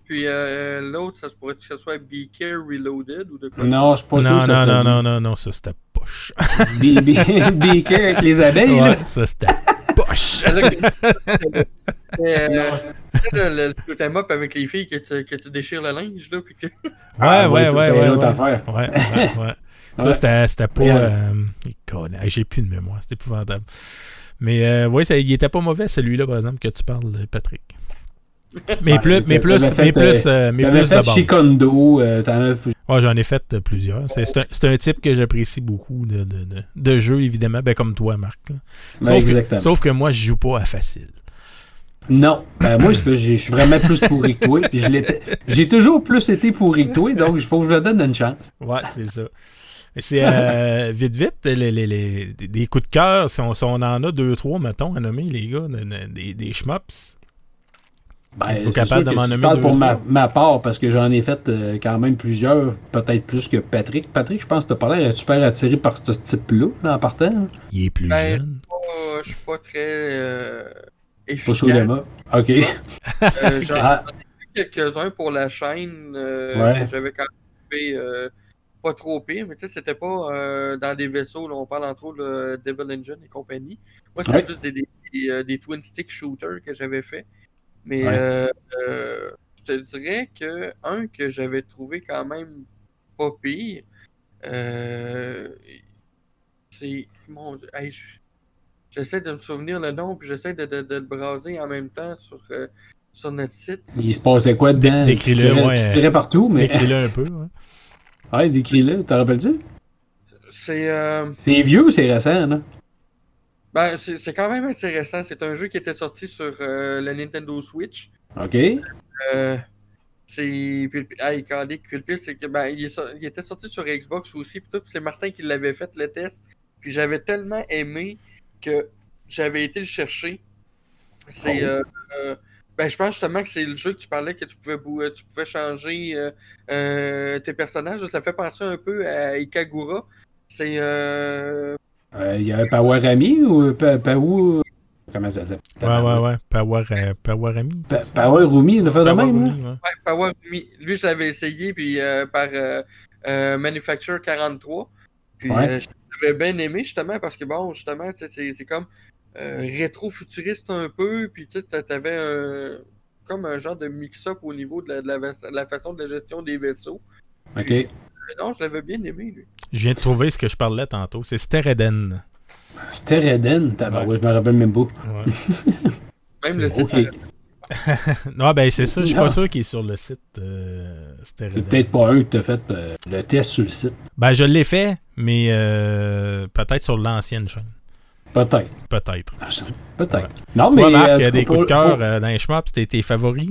Puis euh, l'autre, ça se pourrait que ce soit Be Care Reloaded ou de quoi? Non, je suis pas sûr Non, que non, ça non, non, non, non, ça, c'était poche. Be- be- Beaker avec les abeilles. Ouais, ça, c'était poche. [laughs] Ah, Euh, le, le, le up avec les filles que tu, que tu déchires le linge, là, puis que... Ouais, Ah, ouais, ça, ouais, c'était ouais. une autre ouais. affaire. Ouais, ouais, ouais. [laughs] Ça, Ouais. c'était, c'était pas. Euh, J'ai plus de mémoire, c'était épouvantable. Mais euh, oui, ça, il était pas mauvais celui-là, par exemple, que tu parles, Patrick. Mais plus, mais plus, fait, mais plus, euh, mais T'avais plus de. Shikondo, euh. Ouais, j'en ai fait euh, plusieurs. C'est, un, un type que j'apprécie beaucoup de, de, de, évidemment, ben, comme toi, Marc. Ben, Sauf, exactement. que, sauf que moi, je joue pas à facile. Non. Moi, je suis vraiment plus pourri que toi. J'ai toujours plus été pourri que toi, donc il faut que je me donne une chance. Ouais, c'est ça. C'est euh, vite, vite, les, les, les- des coups de cœur, si on, si on en a deux, trois, mettons, à nommer, les gars, de- de- des, des shmups. Ben, Êtes-vous c'est capable sûr de que m'en nommer deux, pour ma, part, parce que j'en ai fait euh, quand même plusieurs, peut-être plus que Patrick. Patrick, je pense que t'as pas l'air super attiré par ce type-là, là, en partant. hein? Il est plus Ben, jeune. Je suis pas très euh, Pas efficace. mains. OK. Euh, [laughs] J'en Ah, ai fait quelques-uns pour la chaîne. euh, Ouais. J'avais quand même fait euh, pas trop pire, mais tu sais, c'était pas euh, dans des vaisseaux. Là, on parle entre autres de Devil Engine et compagnie. Moi, c'était Ouais. plus des, des, des, euh, des twin stick shooters que j'avais fait. Mais Ouais. euh, euh, je te dirais que un que j'avais trouvé quand même pas pire, euh, c'est. Mon Dieu, hey, je- j'essaie de me souvenir le nom, puis j'essaie de, de, de le braser en même temps sur, euh, sur notre site. il se passait quoi dedans? Dé- décris-le, Tu tirais- ouais. Tu tirais partout, mais. Décris-le un peu. hein. [laughs] Ouais, décris-le. T'en rappelles-tu? C'est. euh, C'est vieux ou c'est récent, là? Ben, c'est c'est quand même assez récent. C'est un jeu qui était sorti sur euh, la Nintendo Switch. OK. Euh, c'est. Hey, calique. Puis le pire, c'est que ben, il, est il était sorti sur Xbox aussi. Puis c'est Martin qui l'avait fait le test. Puis j'avais tellement aimé que j'avais été le chercher. C'est. Oh. euh, ben, je pense justement que c'est le jeu que tu parlais que tu pouvais, tu pouvais changer euh, euh, tes personnages. Ça fait penser un peu à Ikagura. C'est. Euh, Euh, Il y avait Powerami ou Pa- Paou. Comment ça s'appelle? Ouais, ouais, ouais. Power, euh, Powerami. Pa- Powerumi, il a fait de même, là? Powerumi, ouais. Rumi. Lui, je l'avais essayé puis, euh, par euh, euh, Manufacture 43. Puis Ouais. euh, j'avais bien aimé justement parce que bon, justement, c'est c'est comme euh, rétro-futuriste un peu. Puis tu t'avais un. comme un genre de mix-up au niveau de la, de la, de la façon de la gestion des vaisseaux. Ok. Euh, non, je l'avais bien aimé, lui. Je viens de trouver ce que je parlais tantôt. C'est Stereden. C'était Reden, tabarouette, je me rappelle même pas. Ouais. [laughs] Même le site, Ok. ça- [laughs] non, ben c'est ça. Je suis pas sûr qu'il est sur le site euh, C'est Stereden. peut-être pas un que t'as fait euh, le test sur le site. Ben, je l'ai fait, mais euh, peut-être sur l'ancienne chaîne. Peut-être. Peut-être. Peut-être. Ouais. Non, mais. Toi, Marc, euh, il y a des coups de cœur pour- euh, dans les shmups, c'était tes favoris?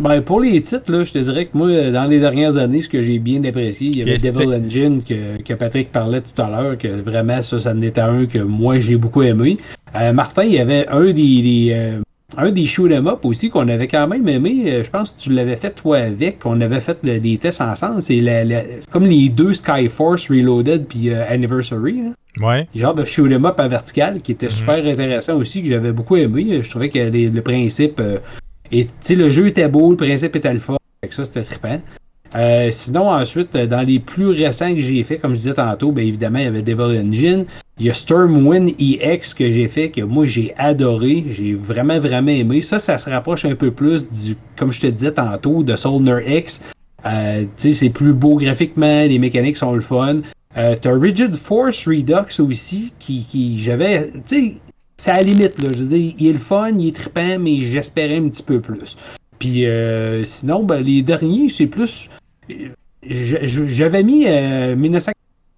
Ben, pour les titres, là, je te dirais que moi, dans les dernières années, ce que j'ai bien apprécié, il y avait Devil Engine que, que Patrick parlait tout à l'heure, que vraiment, ça, ça en était un que moi, j'ai beaucoup aimé. Euh, Martin, il y avait un des, des, euh, un des shoot 'em up aussi qu'on avait quand même aimé. Euh, Je pense que tu l'avais fait toi avec, qu'on avait fait le- des tests ensemble. C'est la- la- comme les deux Skyforce Reloaded puis euh, Anniversary. hein. Ouais. genre de shoot 'em up à vertical qui était Mhm. super intéressant aussi, que j'avais beaucoup aimé. Je trouvais que les- le principe. Et, tu sais, le jeu était beau, le principe était le fun. Fait que ça, c'était trippant. Euh, sinon, ensuite, euh, dans les plus récents que j'ai fait, comme je disais tantôt, bien évidemment, il y avait Devil Engine. Il y a Stormwind EX que j'ai fait, que moi j'ai adoré. J'ai vraiment, vraiment aimé. Ça, ça se rapproche un peu plus du, comme je te disais tantôt, de Soldier X. Euh, tu sais, c'est plus beau graphiquement, les mécaniques sont le fun. Euh, T'as Rigid Force Redux aussi, qui, qui j'avais, tu sais, c'est à la limite, là. Je veux dire, il est le fun, il est trippant, mais j'espérais un petit peu plus. Puis euh, sinon, ben, les derniers, c'est plus. euh, J'avais mis euh, 1900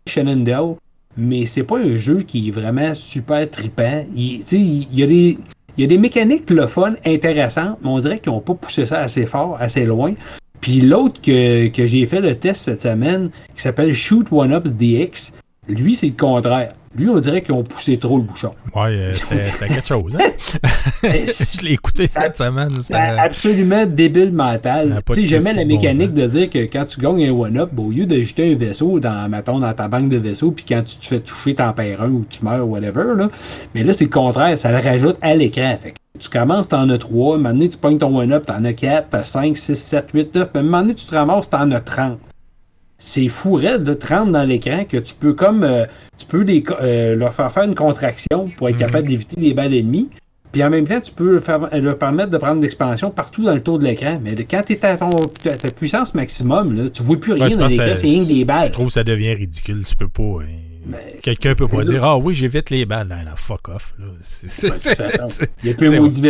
Shenandoah, mais c'est pas un jeu qui est vraiment super trippant. Il, il y a des. Il y a des mécaniques, le fun, intéressantes, mais on dirait qu'ils n'ont pas poussé ça assez fort, assez loin. Puis l'autre que, que j'ai fait le test cette semaine, qui s'appelle Shoot One Ups DX, lui, c'est le contraire. Lui, on dirait qu'ils ont poussé trop le bouchon. Ouais, euh, [laughs] c'était quelque chose. Hein? [laughs] [laughs] je l'ai écouté cette semaine. C'est C'était. absolument débile mental. Tu sais, j'aimais la bon mécanique de dire que quand tu gagnes un one-up, ben, au lieu de jeter un vaisseau dans, mettons, dans ta banque de vaisseaux, puis quand tu te fais toucher, t'en perds un ou tu meurs, whatever, là. Mais là, c'est le contraire, ça le rajoute à l'écran. Fait tu commences, t'en as trois, un moment donné, tu pognes ton one-up, t'en as quatre, t'as 5, 6, 7, 8, 9, puis à un moment donné, tu te ramasses, t'en as 30. C'est fou raide, de 30 dans l'écran, que tu peux comme, euh, tu peux les euh, leur faire faire une contraction pour être Mhm. capable d'éviter les balles ennemies. Puis en même temps, tu peux faire- leur permettre de prendre l'expansion partout dans le tour de l'écran. Mais quand tu es à ton, à ta puissance maximum, là, tu vois plus rien Ouais, je dans l'écran, c'est rien des Je balles. trouve que ça devient ridicule. Tu peux pas. hein. Ben, Quelqu'un peut pas dire Ah oui, j'évite les balles. Non, non, fuck off. là. [laughs] C'est- Ben, Il y a plus un qui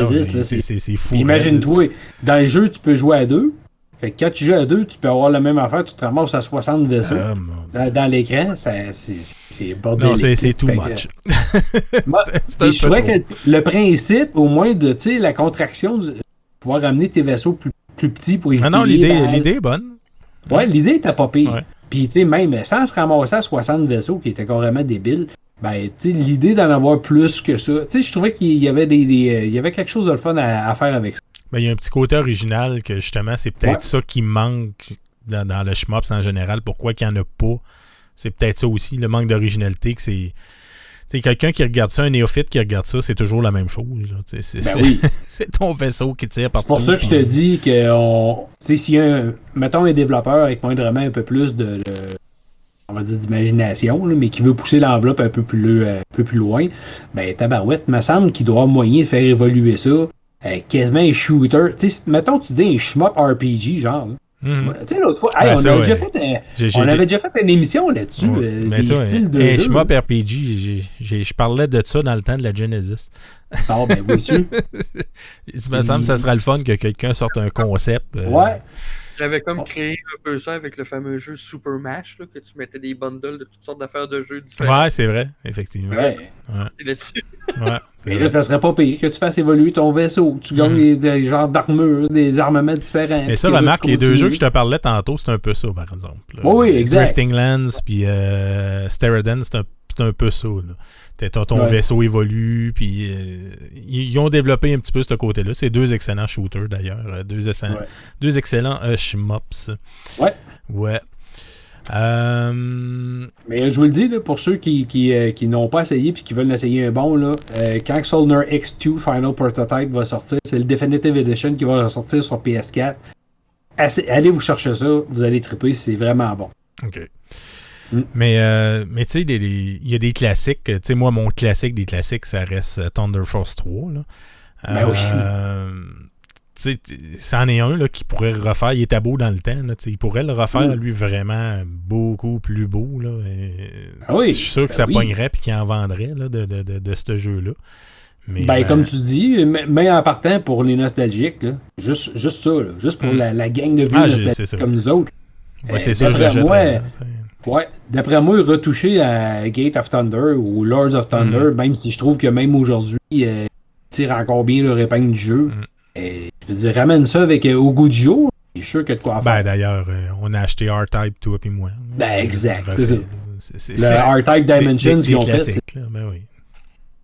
résiste. c'est fou. Imagine-toi, dans le jeu, tu peux jouer à deux. Fait que quand tu joues à deux, tu peux avoir la même affaire, tu te ramasses à 60 vaisseaux. Ah, Dans, dans l'écran, c'est bordélique. Non, c'est too much. [laughs] Moi, C'est un Et je peu trouvais trop. que le principe, au moins, de la contraction, de pouvoir ramener tes vaisseaux plus, plus petits pour éviter Ah non, l'idée est bonne. Ouais, l'idée était pas pire. Ouais. Puis, tu sais, même sans se ramasser à 60 vaisseaux, qui était carrément débile, ben, tu sais, l'idée d'en avoir plus que ça, tu sais, je trouvais qu'il y avait des, des, euh, il y avait quelque chose de fun à, à faire avec ça. Ben, il y a un petit côté original que justement, c'est peut-être Ouais. ça qui manque dans, dans le shmups en général. Pourquoi qu'il n'y en a pas? C'est peut-être ça aussi, le manque d'originalité. que c'est sais, quelqu'un qui regarde ça, un néophyte qui regarde ça, c'est toujours la même chose. C'est Ben c'est- oui. [laughs] c'est ton vaisseau qui tire C'est partout. pour ça que je te dis que, on, a un, mettons un développeur avec moindrement un peu plus de, de- on va dire d'imagination, mais qui veut pousser l'enveloppe un peu plus, euh, un peu plus loin, ben tabarouette, me semble qu'il doit avoir moyen de faire évoluer ça. Euh, quasiment un shooter. Tu sais, mettons, tu dis un shmup RPG, genre. Mhm. Tu sais, l'autre fois, hey, Ben, on, ça, avait ouais. déjà fait un- on avait déjà fait une émission là-dessus. Ouais, euh, mais des ça, styles de un jeu. shmup RPG, je parlais de ça dans le temps de la Genesis. Ah, ben, vois-tu? [laughs] Il me semble que ça serait le fun que quelqu'un sorte un concept. euh, Ouais. J'avais comme créé un peu ça avec le fameux jeu Super Mash, là, que tu mettais des bundles de toutes sortes d'affaires de jeux différents. Ouais, c'est vrai, effectivement. Ouais. C'est là-dessus. Ouais, c'est Mais vrai. là, ça serait pas payé que tu fasses évoluer ton vaisseau, que tu gagnes Mhm. des, des genres d'armures, des armements différents. Mais ça, remarque, les deux jeux que je te parlais tantôt, c'est un peu ça, par exemple. Oui, exact. Drifting Lands puis euh, Stereden, c'est un, un peu ça. là. Ton Ouais. vaisseau évolue, puis euh, ils, ont développé un petit peu ce côté-là. C'est deux excellents shooters, d'ailleurs. euh, Deux, excellents- Ouais. deux excellents euh, shmups. Ouais. Ouais. Euh, Mais je vous le dis, là, pour ceux qui, qui, qui n'ont pas essayé et qui veulent essayer un bon, là, quand Soldier X2 Final Prototype va sortir, c'est le Definitive Edition qui va ressortir sur PS4. Assez- allez vous chercher ça, vous allez triper, c'est vraiment bon. OK. Mm. Mais, euh, mais tu sais, il y a des classiques. Tu sais, moi, mon classique des classiques, ça reste euh, Thunder Force 3. Là. Ben oui. Euh, c'en est un là, qui pourrait refaire. Il était beau dans le temps. Là, il pourrait le refaire, Mm. lui, vraiment beaucoup plus beau. Là, Ah oui, je suis sûr que ben ça oui. pognerait et qu'il en vendrait là, de, de, de, de ce jeu-là. Mais, Ben, euh, comme tu dis, mais en partant pour les nostalgiques, là, juste, juste ça, là, juste pour Mm. la, la gang de vieux Ah, comme nous autres. ouais, c'est euh, ça, je moi. Ouais, d'après moi, retoucher à Gate of Thunder ou Lords of Thunder, Mm. même si je trouve que même aujourd'hui, euh, ils tirent encore bien leur épingle du jeu. Mm. Et, je veux dire, ramène ça avec euh, au goût du jour, je suis sûr a de quoi Ben, faire. d'ailleurs, euh, on a acheté R-Type, toi et moi. Ben, exact, c'est ça. le R-Type Dimensions qu'ils ont fait. là, ben oui.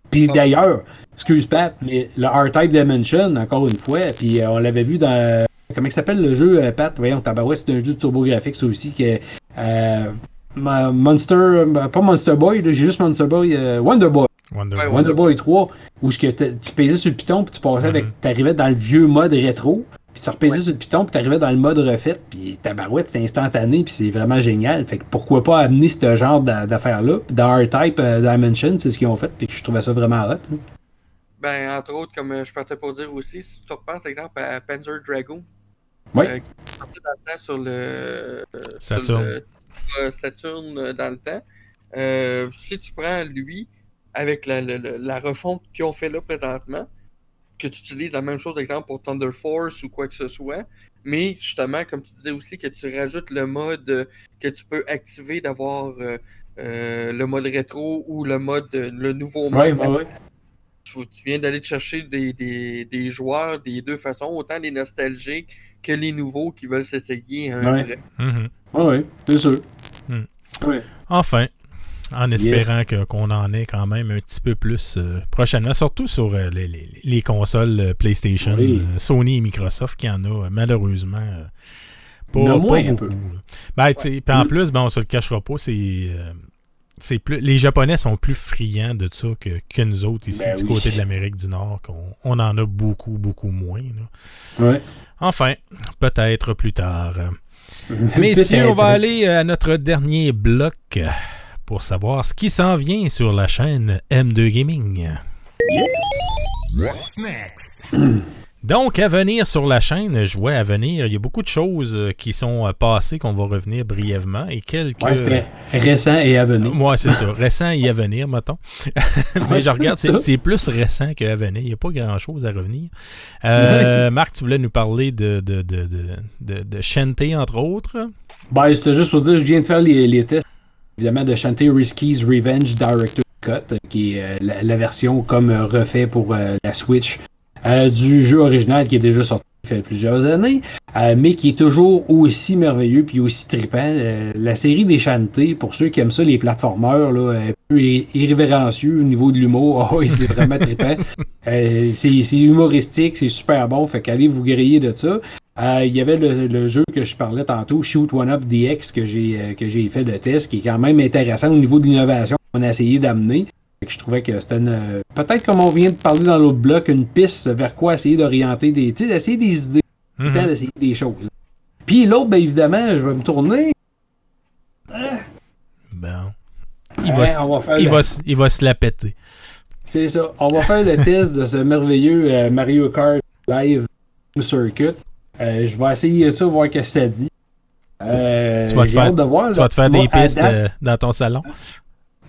Puis d'ailleurs, excuse Pat, mais le R-Type Dimension, encore une fois, puis euh, on l'avait vu dans. Comment il s'appelle le jeu, euh, Pat? Voyons, tabarouette, c'est un jeu de TurboGrafx ça aussi. Que, euh, ma- Monster. Pas Monster Boy, là, j'ai juste Monster Boy. euh, Wonder Boy. Wonder Ouais. Wonder Boy 3, où t'a- tu pesais sur le piton, puis tu passais avec. Mhm. T'arrivais dans le vieux mode rétro, puis tu repaisais Ouais. sur le piton, puis t'arrivais dans le mode refait, puis tabarouette, c'est instantané, puis c'est vraiment génial. Fait que pourquoi pas amener ce genre d'a- d'affaires-là? Puis dans R-Type euh, Dimension, c'est ce qu'ils ont fait, puis je trouvais ça vraiment hot. là. Ben, entre autres, comme euh, je partais pour dire aussi, si tu repenses, exemple, à Panzer Dragoon, Oui. euh, qui est sorti dans le temps sur le, euh, Saturn. sur le euh, Saturn euh, dans le temps, euh, si tu prends lui, avec la, la, la- la refonte qu'ils ont fait là présentement, que tu utilises la même chose, exemple, pour Thunder Force ou quoi que ce soit, mais justement, comme tu disais aussi, que tu rajoutes le mode euh, que tu peux activer d'avoir euh, euh, le mode rétro ou le mode, le nouveau mode Ouais, ouais, ouais. tu, tu viens d'aller te chercher des, des, des joueurs des deux façons, autant les nostalgiques que les nouveaux qui veulent s'essayer un Ouais. vrai. Ouais, ouais, c'est sûr. Ouais. Enfin, en espérant qu'on en ait quand même un petit peu plus euh, prochainement, surtout sur euh, les, les- les consoles euh, PlayStation, Oui. Sony et Microsoft, qui en a malheureusement pas, beaucoup. Ben, en plus, ben, on se le cachera pas, c'est. c'est plus, les Japonais sont plus friands de ça que, que nous autres ici Ben du oui. côté de l'Amérique du Nord, qu'on on en a beaucoup, beaucoup moins. là. Ouais. Enfin, peut-être plus tard. [laughs] Messieurs, on va aller à notre dernier bloc euh, pour savoir ce qui s'en vient sur la chaîne M2 Gaming. What's next? [clears throat] Donc, à venir sur la chaîne, je vois à venir, il y a beaucoup de choses euh, qui sont euh, passées qu'on va revenir brièvement et quelques... Ouais, récent et à venir. Moi, c'est ça. Récent et à venir, mettons. [laughs] Mais je regarde, c'est plus récent qu'à venir. Il n'y a pas grand-chose à revenir. Euh, Marc, tu voulais nous parler de, de, de, de, de, Shantae, entre autres. Ben, c'était juste pour dire, je viens de faire les, les tests, évidemment, de chanter Risky's Revenge Director Cut, qui est euh, la, la version comme refait pour euh, la Switch euh, du jeu original qui est déjà sorti il fait plusieurs années, euh, mais qui est toujours aussi merveilleux puis aussi trippant. Euh, la série des Shantae, pour ceux qui aiment ça, les platformers, là, ir- irrévérencieux au niveau de l'humour, [laughs] oh, c'est vraiment trippant. C'est humoristique, c'est super bon, fait qu'allez vous griller de ça. Il y avait le, jeu que je parlais tantôt, Shoot One Up DX, que j'ai que j'ai fait le test, qui est quand même intéressant au niveau de l'innovation qu'on a essayé d'amener. Je trouvais que c'était une. euh, Peut-être comme on vient de parler dans l'autre bloc, une piste vers quoi essayer d'orienter des. Tu sais, d'essayer des idées, temps d'essayer des choses. Puis l'autre, ben évidemment, je vais me tourner. Bon. Il Hein, va, se- on va faire il, le- va, il va se la péter. C'est ça. On va faire le [laughs] test de ce merveilleux euh, Mario Kart Live Circuit. Euh, je vais essayer ça, voir ce que ça dit. Euh, Tu vas te faire- de voir. Tu vas te faire des pistes dans ton salon.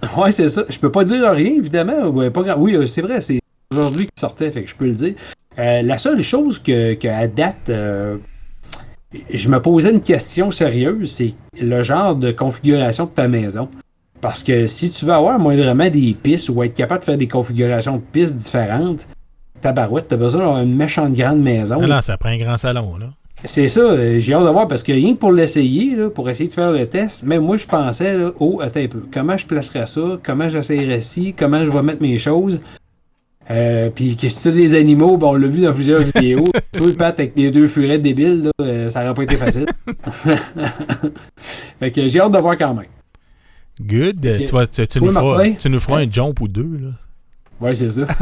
[laughs] Ouais, c'est ça. Je peux pas dire rien, évidemment. Oui, euh, c'est vrai, c'est aujourd'hui qui sortait, fait que je peux le dire. Euh, la seule chose que, à date, euh, je me posais une question sérieuse, c'est le genre de configuration de ta maison. Parce que si tu veux avoir moindrement des pistes ou être capable de faire des configurations de pistes différentes, tabarouette, t'as besoin d'avoir une méchante grande maison. Ah non, ça prend un grand salon, là. C'est ça, euh, j'ai hâte de voir parce que rien que pour l'essayer, là, pour essayer de faire le test, même moi je pensais, là, oh, attends un peu, comment je placerais ça, comment j'essayerais ci, comment je vais mettre mes choses. Euh, puis que si t'as des animaux, ben, on l'a vu dans plusieurs vidéos, [laughs] toi Pat avec les deux furets débiles, là, euh, ça aurait pas été facile. [laughs] fait que j'ai hâte de voir quand même. Good. Tu, vas- tu- tu nous feras, tu nous feras un jump ou deux, là. Ouais, c'est ça. [laughs]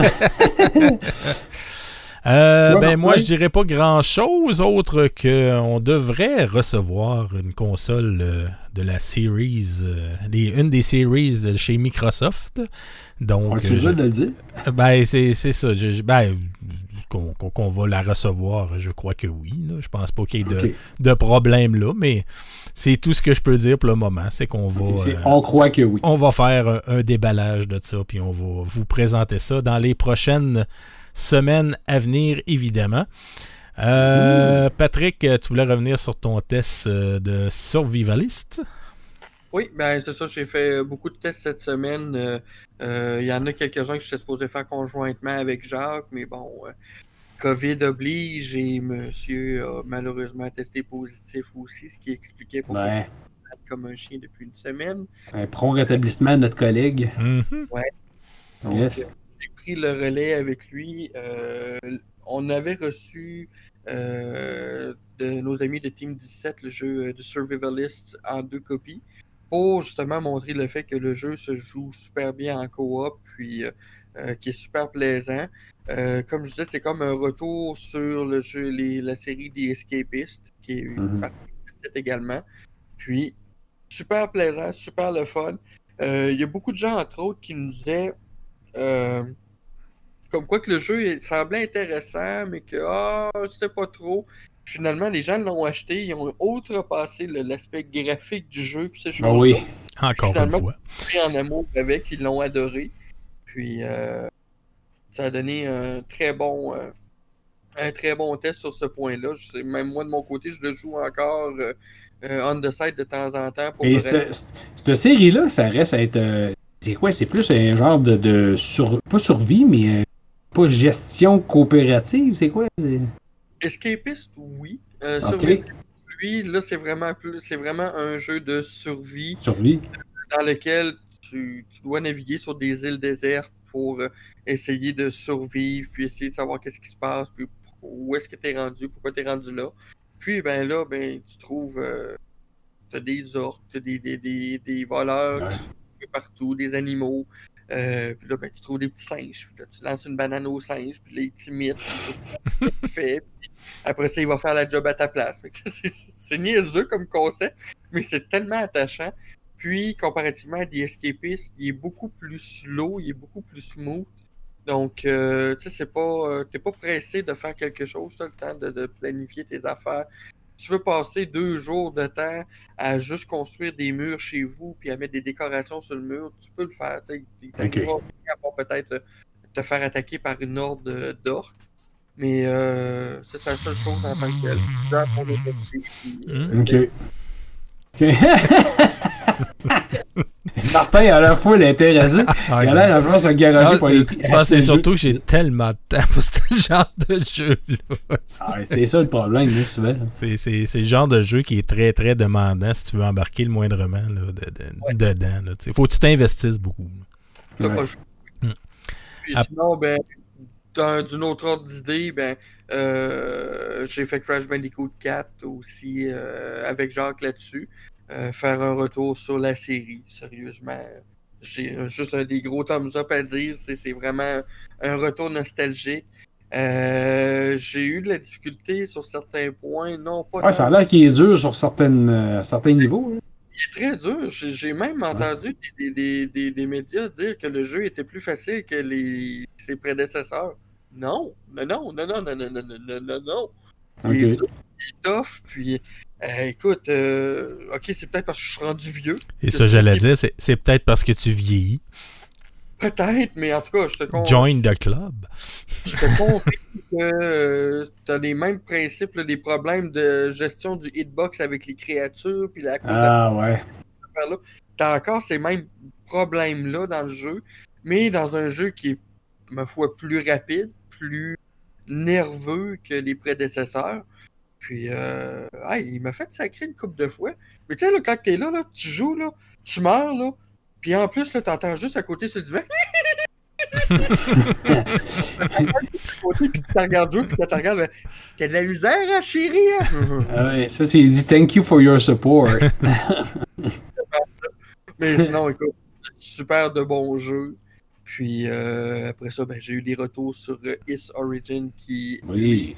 Euh, ben moi je dirais pas grand chose autre que on devrait recevoir une console euh, de la series euh, une des series de chez Microsoft On donc tu euh, veux de le dire? ben c'est c'est ça je- ben qu'on va la recevoir. Je crois que oui. Là. Je pense pas qu'il y ait de, de problème là, mais c'est tout ce que je peux dire pour le moment. C'est qu'on va. Euh, On croit que oui. on va faire un, un déballage de ça, puis on va vous présenter ça dans les prochaines semaines à venir, évidemment. Euh, Patrick, tu voulais revenir sur ton test euh, de survivaliste? Oui, ben c'est ça, j'ai fait euh, beaucoup de tests cette semaine. Euh, euh, Il y en a quelques-uns que j'étais supposé faire conjointement avec Jacques, mais bon, euh, COVID oblige et monsieur a malheureusement testé positif aussi, ce qui expliquait pourquoi Ouais. il malade comme un chien depuis une semaine. Un prompt rétablissement de notre collègue. Donc, Yes. Pris le relais avec lui. Euh, on avait reçu euh, de nos amis de Team 17 le jeu euh, de Survivalist en deux copies pour justement montrer le fait que le jeu se joue super bien en coop puis euh, qui est super plaisant. Euh, comme je disais, c'est comme un retour sur le jeu, les- la série des Escapistes qui est une Mhm. partie de 17 également. Puis super plaisant, super le fun. Il y a beaucoup de gens, entre autres, qui nous disaient comme quoi que le jeu il semblait intéressant, mais que ah, je sais pas trop. Finalement, les gens l'ont acheté, ils ont outrepassé l'aspect graphique du jeu, puis ces choses-là. Ah oui. Encore une Finalement, fois. pris en amour avec, ils l'ont adoré. Puis euh, ça a donné un très bon euh, un très bon test sur ce point-là. Je sais, même moi de mon côté, je le joue encore euh, euh, on the side de temps en temps pour Et cette, cette série-là, ça reste à être. euh, c'est quoi? C'est plus un genre de. de sur, pas survie, mais. Pas gestion coopérative, c'est quoi? Escapist, oui. Euh, Ok. Survivor, lui, là, c'est vraiment plus, c'est vraiment un jeu de survie Survie. dans lequel tu, tu dois naviguer sur des îles désertes pour euh, essayer de survivre, puis essayer de savoir qu'est-ce qui se passe, puis où est-ce que tu es rendu, pourquoi tu es rendu là. Puis ben là, ben tu trouves euh, t'as des orques, t'as des, des, des, des voleurs Ouais. partout, des animaux. Euh, puis là, ben, tu trouves des petits singes. Puis là, tu lances une banane au singe, puis là, il t'imite. puis tu fais. [laughs] Puis après ça, il va faire la job à ta place. Fait que ça, c'est- c'est niaiseux comme concept, mais c'est tellement attachant. Puis, comparativement à des escapistes, il est beaucoup plus slow, il est beaucoup plus smooth. Donc, euh, tu sais, c'est pas. euh, T'es pas pressé de faire quelque chose, t'as le temps de, de planifier tes affaires. Si tu veux passer deux jours de temps à juste construire des murs chez vous puis à mettre des décorations sur le mur, tu peux le faire. Tu part peut-être euh, te faire attaquer par une horde de- d'orques. Mais euh, c'est la seule chose en tant que telle. Dans ton objectif, puis, euh, Hmm. Ok. [laughs] [laughs] [laughs] Martin a la fois intéressé. [laughs] Ah, Il a l'air à vouloir se garager non, pour aller. je pense que c'est surtout que j'ai tellement de temps pour [laughs] ce genre de jeu-là. Ah c'est ça le problème, hein, souvent. C'est, c'est- c'est le genre de jeu qui est très, très demandant si tu veux embarquer le moindrement là, de- de- Ouais. dedans. Là, sais. faut que tu t'investisses beaucoup. Ouais. Hmm. Puis Ah. sinon, ben, d'un- d'une autre ordre d'idée, ben, euh, j'ai fait Crash Bandicoot 4 aussi euh, avec Jacques là-dessus. Euh, faire un retour sur la série, sérieusement. J'ai juste un des gros thumbs up à dire. C'est c'est vraiment un retour nostalgique. Euh, j'ai eu de la difficulté sur certains points. Non, pas Ouais, ça a l'air qu'il est dur sur certaines, euh, certains niveaux. là. il est très dur. J'ai même entendu des, des- des- des médias dire que le jeu était plus facile que les, ses prédécesseurs. Non, non, non, non, non, non, non, non, non. Il est dur, il est tough, puis euh, écoute, euh, ok, c'est peut-être parce que je suis rendu vieux, Et ça, j'allais dire, c'est, c'est peut-être parce que tu vieillis. peut-être, mais en tout cas, je te con- Join the club. je te confirme que tu as les mêmes principes, là, les problèmes de gestion du hitbox avec les créatures, puis la Ah ouais. affaire-là. T'as encore ces mêmes problèmes-là dans le jeu, mais dans un jeu qui est, ma foi, plus rapide, plus nerveux que les prédécesseurs. Puis, euh, ah, il m'a fait sacrer une coupe de fois. Mais tu sais, là, quand t'es là, là, tu joues, là, tu meurs, là, puis en plus, là, t'entends juste à côté sur le divan. [laughs] puis tu regardes jouer, puis tu regardes, ben, t'as de la misère, hein, chérie, hein? Ah ouais, ça, c'est dit thank you for your support. [laughs] Mais sinon, écoute, super de bons jeux. Puis euh, après ça, ben, j'ai eu des retours sur euh, Is Origin qui oui.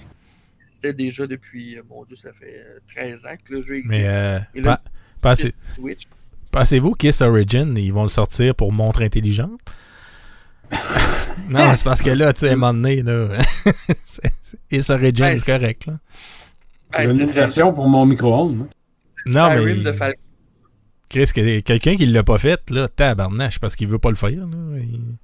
Existait déjà depuis, euh, mon Dieu, ça fait euh, 13 ans que le jeu existe. Mais euh, Et là, pa- pensez- sur Switch. pensez-vous Kiss Origin, ils vont le sortir pour montre intelligente? [laughs] Non, c'est parce que là, tu sais, à un moment donné, là, [laughs] et ça Origin, Ben, c'est correct, là. J'ai Ben, une version pour mon micro-ondes. Non, mais de. Chris, que- quelqu'un qui l'a pas fait, là, tabarnache, parce qu'il veut pas le faire, là. il-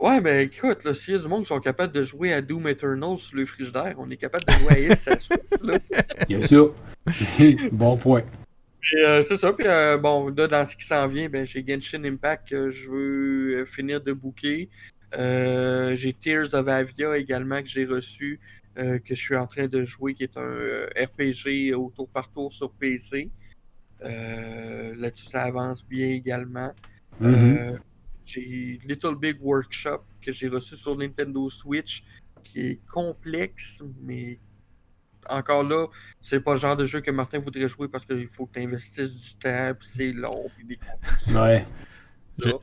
Ouais, ben écoute, là, s'il y a du monde qui sont capables de jouer à Doom Eternal sur le frigidaire, on est capable de jouer à Is ça Switch, là. [laughs] A ça. [laughs] bon point. Euh, c'est ça, puis euh, bon, là, dans ce qui s'en vient, ben, j'ai Genshin Impact que je veux euh, finir de booker. Euh, j'ai Tears of Avia également que j'ai reçu, que je suis en train de jouer, qui est un RPG au tour par tour sur PC. Là-dessus, ça avance bien également. Mhm. Euh, j'ai Little Big Workshop que j'ai reçu sur Nintendo Switch, qui est complexe, mais encore là, c'est pas le genre de jeu que Martin voudrait jouer parce qu'il faut que tu investisses du temps, puis c'est long, puis des [laughs] constructions. Ouais.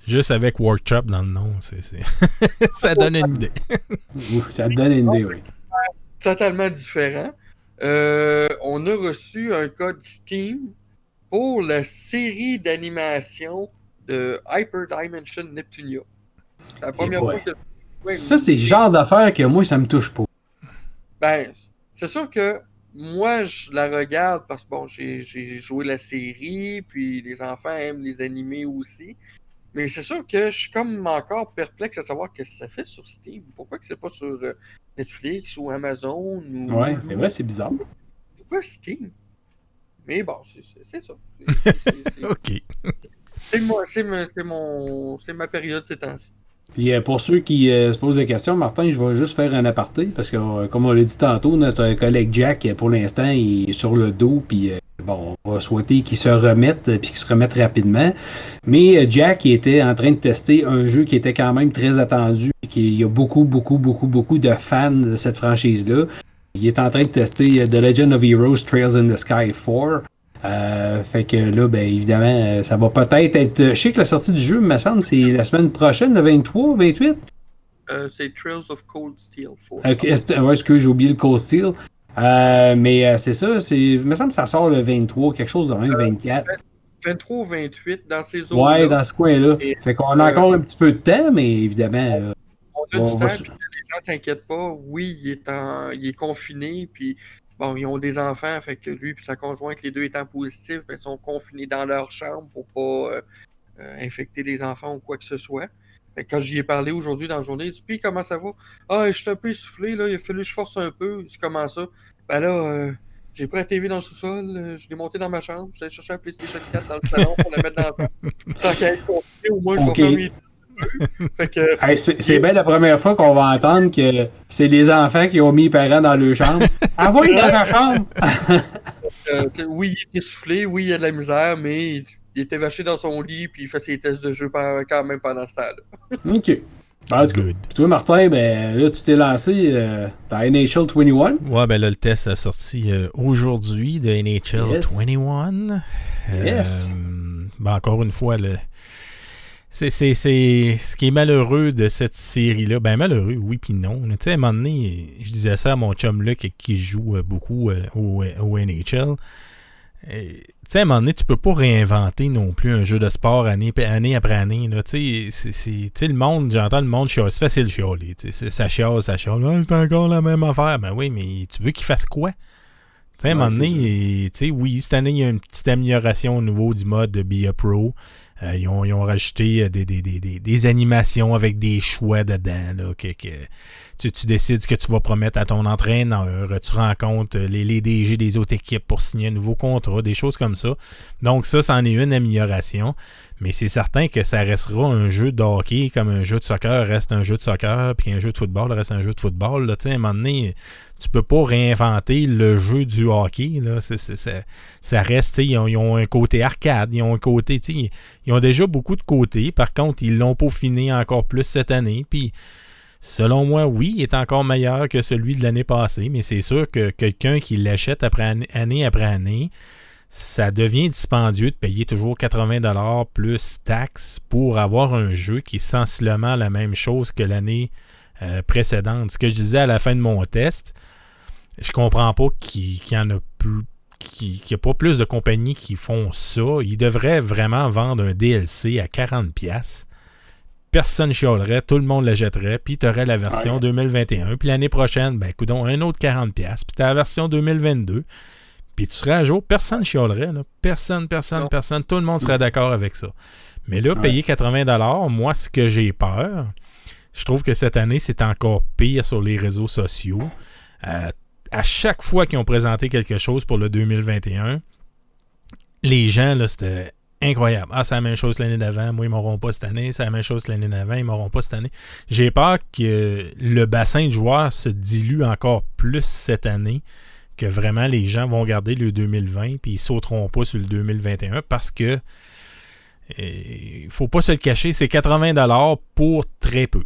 Juste avec Workshop dans le nom, c'est, [laughs] ça donne une idée. [laughs] Ça donne une idée, oui. Totalement différent. Euh, on a reçu un code Steam pour la série d'animation de Hyper Dimension Neptunia. La première fois que Ouais, Ça, c'est le genre d'affaire que moi, ça me touche pas. Ben, c'est sûr que moi, je la regarde parce que bon, j'ai joué la série, puis les enfants aiment les animés aussi. Mais c'est sûr que je suis comme encore perplexe à savoir qu'est-ce que ça fait sur Steam. Pourquoi que c'est pas sur euh, Netflix ou Amazon ou. Ouais, c'est vrai, c'est bizarre. Pourquoi Steam? Mais bon, c'est ça. [laughs] OK. C'est moi- c'est ma- mon, c'est ma période ces temps-ci. Puis euh, pour ceux qui euh, se posent des questions, Martin, je vais juste faire un aparté parce que, euh, comme on l'a dit tantôt, notre collègue Jack, pour l'instant, est sur le dos. Puis bon, on va souhaiter qu'il se remette puis qu'il se remette rapidement. Mais Jack était en train de tester un jeu qui était quand même très attendu. et qu'il y a beaucoup, beaucoup, beaucoup, beaucoup de fans de cette franchise-là. Il est en train de tester The Legend of Heroes Trails in the Sky 4. Euh, fait que là, ben évidemment, euh, ça va peut-être être. Je sais que la sortie du jeu, me semble, c'est la semaine prochaine, le 23, 28. Euh, c'est Trails of Cold Steel 4. Ok, est-ce- ouais, est-ce que j'ai oublié le Cold Steel? Euh, mais euh, c'est ça, c'est. Il me semble que ça sort le 23, quelque chose de même, 24. 23 ou 28 dans ces zones Ouais, dans ce coin-là. Et, Fait qu'on a euh, encore un petit peu de temps, mais évidemment. euh, On a On du va temps, se- puis que les gens s'inquiètent pas. Oui, il est, en, il est confiné, puis bon, ils ont des enfants, fait que lui et sa conjointe, les deux étant positifs, ben, sont confinés dans leur chambre pour pas euh, euh, infecter les enfants ou quoi que ce soit. Fait que quand j'y ai parlé aujourd'hui dans la journée, il dit Puis comment ça va? Ah, je suis un peu essoufflé, là, il a fallu que je force un peu. Dit Comment ça? Ben là, euh, j'ai pris la TV dans le sous-sol, euh, je l'ai monté dans ma chambre, j'ai cherché la PlayStation 4 dans le salon pour la mettre dans le Tant qu'à être confiné, au moins je Ok. vais faire mes [laughs] que hey, c'est bien la première fois qu'on va entendre que c'est les enfants qui ont mis les parents dans leur chambre. [laughs] Envoie dans sa chambre! [laughs] Euh, oui, il est essoufflé, oui, il a de la misère, mais il, était vaché dans son lit puis il fait ses tests de jeu par- quand même pendant ce temps-là. ok. Tout toi, Martin, ben là, tu t'es lancé euh, dans NHL 21. Ouais, ben là, le test a sorti euh, aujourd'hui de NHL Yes. 21. Yes. ben, encore une fois, le... c'est, c'est, c'est ce qui est malheureux de cette série-là. Ben, malheureux, oui, puis non. Tu sais, à un moment donné, je disais ça à mon chum Luc qui joue euh, beaucoup euh, au, au NHL. Tu sais, à un moment donné, tu peux pas réinventer non plus un jeu de sport année, année après année. Tu sais, le monde, j'entends le monde chialer. C'est facile de chialer. Ça chiale, ça chiale. Ah, c'est encore la même affaire. Ben oui, mais tu veux qu'il fasse quoi? Tu sais, à un moment donné, tu sais, oui, cette année, il y a une petite amélioration au niveau du mode de Be a Pro. Euh, ils, ont, rajouté euh, des, des, des, des, animations avec des choix dedans. Là, que, que tu, tu décides ce que tu vas promettre à ton entraîneur. Tu rencontres les, les DG des autres équipes pour signer un nouveau contrat, des choses comme ça. Donc ça, c'en est une amélioration. Mais c'est certain que ça restera un jeu de hockey comme un jeu de soccer reste un jeu de soccer, puis un jeu de football reste un jeu de football. Là, à un moment donné, tu peux pas réinventer le jeu du hockey. Là. Ça- ça reste, ils ont, ils un côté arcade, ils ont un côté, sais, ils ont déjà beaucoup de côtés. Par contre, ils l'ont peaufiné encore plus cette année. Puis, selon moi, oui, il est encore meilleur que celui de l'année passée. Mais c'est sûr que quelqu'un qui l'achète après année, année après année, ça devient dispendieux de payer toujours 80$ plus taxes pour avoir un jeu qui est sensiblement la même chose que l'année euh, précédente. Ce que je disais à la fin de mon test, je comprends pas qu'il y en a plus qu'il n'y a pas plus de compagnies qui font ça. Ils devraient vraiment vendre un DLC à 40$. personne chialerait, tout le monde la jetterait, puis tu aurais la version 2021, puis l'année prochaine, ben écoute, un autre 40$, puis tu as la version 2022, puis tu serais à jour, personne chialerait, là. personne, personne, personne, tout le monde serait d'accord avec ça. Mais là, payer 80$, moi, ce que j'ai peur, je trouve que cette année, c'est encore pire sur les réseaux sociaux. Euh, à chaque fois qu'ils ont présenté quelque chose pour le 2021, les gens, là, c'était incroyable. Ah, c'est la même chose l'année d'avant. Moi, ils m'auront pas cette année. C'est la même chose l'année d'avant. Ils m'auront pas cette année. J'ai peur que le bassin de joueurs se dilue encore plus cette année. Que vraiment les gens vont garder le 2020 puis ils sauteront pas sur le 2021 parce que il faut pas se le cacher, c'est 80$ pour très peu.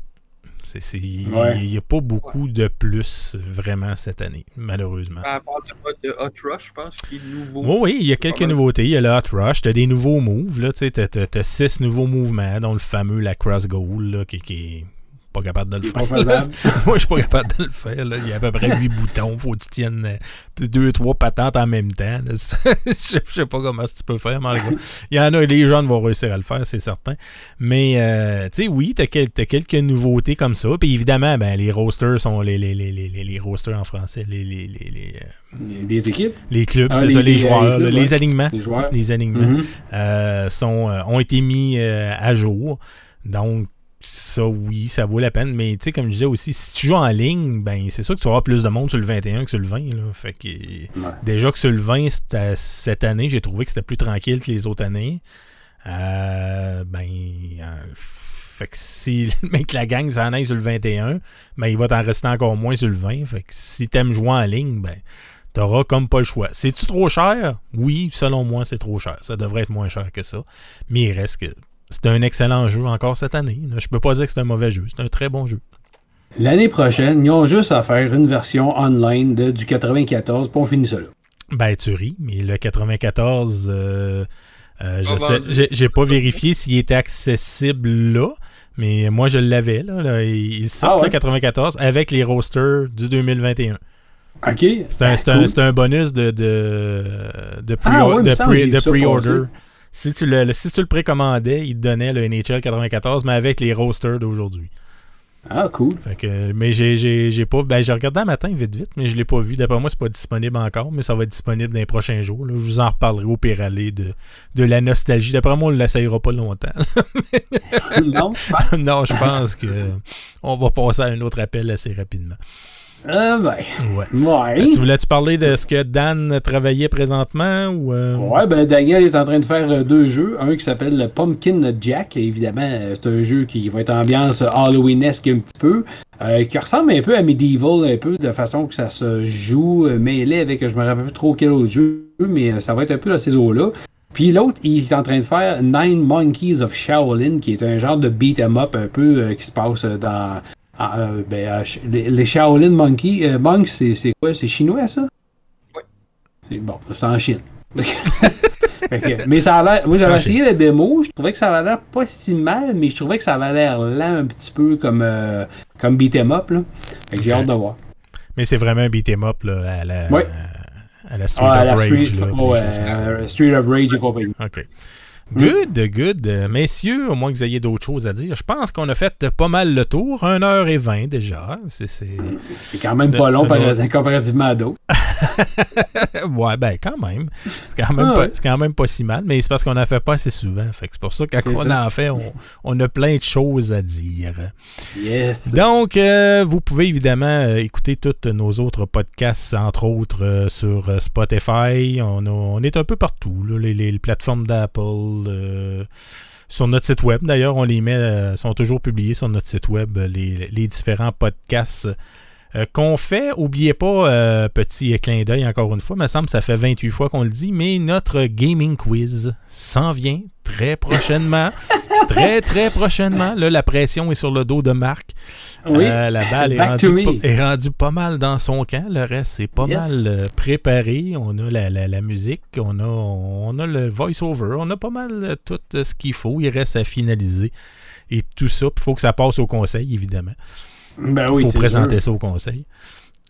Il n'y a pas beaucoup de plus vraiment cette année, malheureusement. À part de Hot Rush, je pense, qui est nouveau. Oh oui, il y a quelques nouveautés. Il y a le Hot Rush, tu as des nouveaux moves. Tu as, six nouveaux mouvements, dont le fameux la Cross Goal, qui, qui, pas capable de le faire. [laughs] Moi, je suis pas capable de le faire. Là. Il y a à peu près 8 boutons. Faut que tu tiennes 2 trois patentes en même temps. [laughs] je sais pas comment tu peux faire, mais Il y en a, les jeunes vont réussir à le faire, c'est certain. Mais, euh, tu sais, oui, tu as, quelques nouveautés comme ça. Puis évidemment, ben, les roasters sont les, les, les, les, les roasters en français. Les, les, les, les euh, équipes? Les clubs, ah, c'est ça, les, joueurs. les, alignements. Les joueurs. Les alignements mm-hmm. euh, sont, ont été mis à jour. Donc, ça, oui, ça vaut la peine. Mais tu sais, comme je disais aussi, si tu joues en ligne, ben c'est sûr que tu vas avoir plus de monde sur le 21 que sur le 20. Là. Fait que, Déjà que sur le 20, cette année, j'ai trouvé que c'était plus tranquille que les autres années. Euh, ben, euh, fait que si [laughs] le mec la gang s'en aille sur le 21, ben il va t'en rester encore moins sur le 20. Fait que si t'aimes jouer en ligne, ben t'auras comme pas le choix. C'est-tu trop cher? Oui, selon moi, c'est trop cher. Ça devrait être moins cher que ça. Mais il reste que c'est un excellent jeu encore cette année. Je peux pas dire que c'est un mauvais jeu. C'est un très bon jeu. L'année prochaine, ils ont juste à faire une version online de, du 94 pour on finit ça là. Ben, tu ris, mais le 94, euh, euh, je sais, j'ai pas vérifié s'il était accessible là, mais moi je l'avais. Là, Il sort ah le 94 avec les rosters du 2021. OK. C'est un, un, bonus de, de, de ah pre-order. Si tu le, si tu le précommandais, il te donnait le NHL 94, mais avec les rosters d'aujourd'hui. Ah, cool. Fait que, mais j'ai pas. Ben, j'ai regardé un matin vite vite, mais je l'ai pas vu. D'après moi, c'est pas disponible encore, mais ça va être disponible dans les prochains jours. Je vous en reparlerai au aller de, de la nostalgie. D'après moi, on ne l'essayera pas longtemps. [laughs] non, [laughs] non, je pense que on va passer à un autre appel assez rapidement. Ah ben. Ouais. ouais. Tu voulais-tu parler de ce que Dan travaillait présentement ou euh? Ouais, ben Daniel est en train de faire euh, deux jeux. Un qui s'appelle le Pumpkin Jack. Évidemment, euh, c'est un jeu qui va être ambiance Halloweenesque un petit peu. qui ressemble un peu à Medieval, un peu de façon que ça se joue mêlé avec, je me rappelle plus trop quel autre jeu, mais ça va être un peu dans ces eaux-là. Puis l'autre, il est en train de faire Nine Monkeys of Shaolin, qui est un genre de beat 'em up un peu qui se passe dans ah, euh, ben, euh, les, Shaolin Monkey, euh, c'est quoi? C'est chinois ça? Oui. C'est bon, c'est en Chine. [laughs] mais ça a l'air. Moi, j'avais essayé la démo, je trouvais que ça avait l'air pas si mal, mais je trouvais que ça avait l'air lent un petit peu comme, comme Beat'em Up. Là. j'ai hâte de voir. Mais c'est vraiment un Beat'em Up là, à la. À la Street ah, of Rage. Street, là, Street of Rage et compagnie. OK. Good, good. Messieurs, au moins que vous ayez d'autres choses à dire. Je pense qu'on a fait pas mal le tour. 1h20 déjà. C'est quand même pas long comparativement à d'autres. [laughs] ouais, ben quand même. C'est quand, même ah pas, quand même pas si mal, mais c'est parce qu'on n'en fait pas assez souvent. c'est pour ça que quand on en fait, on, a plein de choses à dire. Yes. Donc, euh, vous pouvez évidemment euh, écouter tous nos autres podcasts, entre autres euh, sur Spotify. On, est un peu partout, les, plateformes d'Apple sur notre site web. D'ailleurs, on les met, sont toujours publiés sur notre site web, les, les différents podcasts euh, qu'on fait. Oubliez pas, euh, petit clin d'œil encore une fois, il me semble que ça fait 28 fois qu'on le dit, mais notre gaming quiz s'en vient très prochainement. très, très prochainement. Là, la pression est sur le dos de Marc. Euh, la balle est rendue, pas mal dans son camp. Le reste, c'est pas mal préparé. On a la, musique, on a, on a le voice-over, on a pas mal tout ce qu'il faut. Il reste à finaliser. Et tout ça, il faut que ça passe au conseil, évidemment. Ben oui, faut présenter ça au conseil.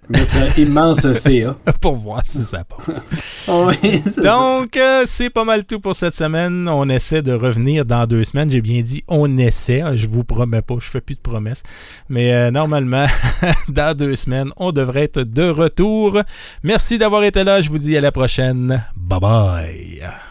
Notre immense [laughs] CA. pour voir si ça passe. Oui, [laughs] ça. Donc, euh, c'est pas mal tout pour cette semaine. On essaie de revenir dans deux semaines. J'ai bien dit on essaie. Je vous promets pas, je fais plus de promesses. Mais euh, normalement, [laughs] dans deux semaines, on devrait être de retour. Merci d'avoir été là. Je vous dis à la prochaine. Bye bye.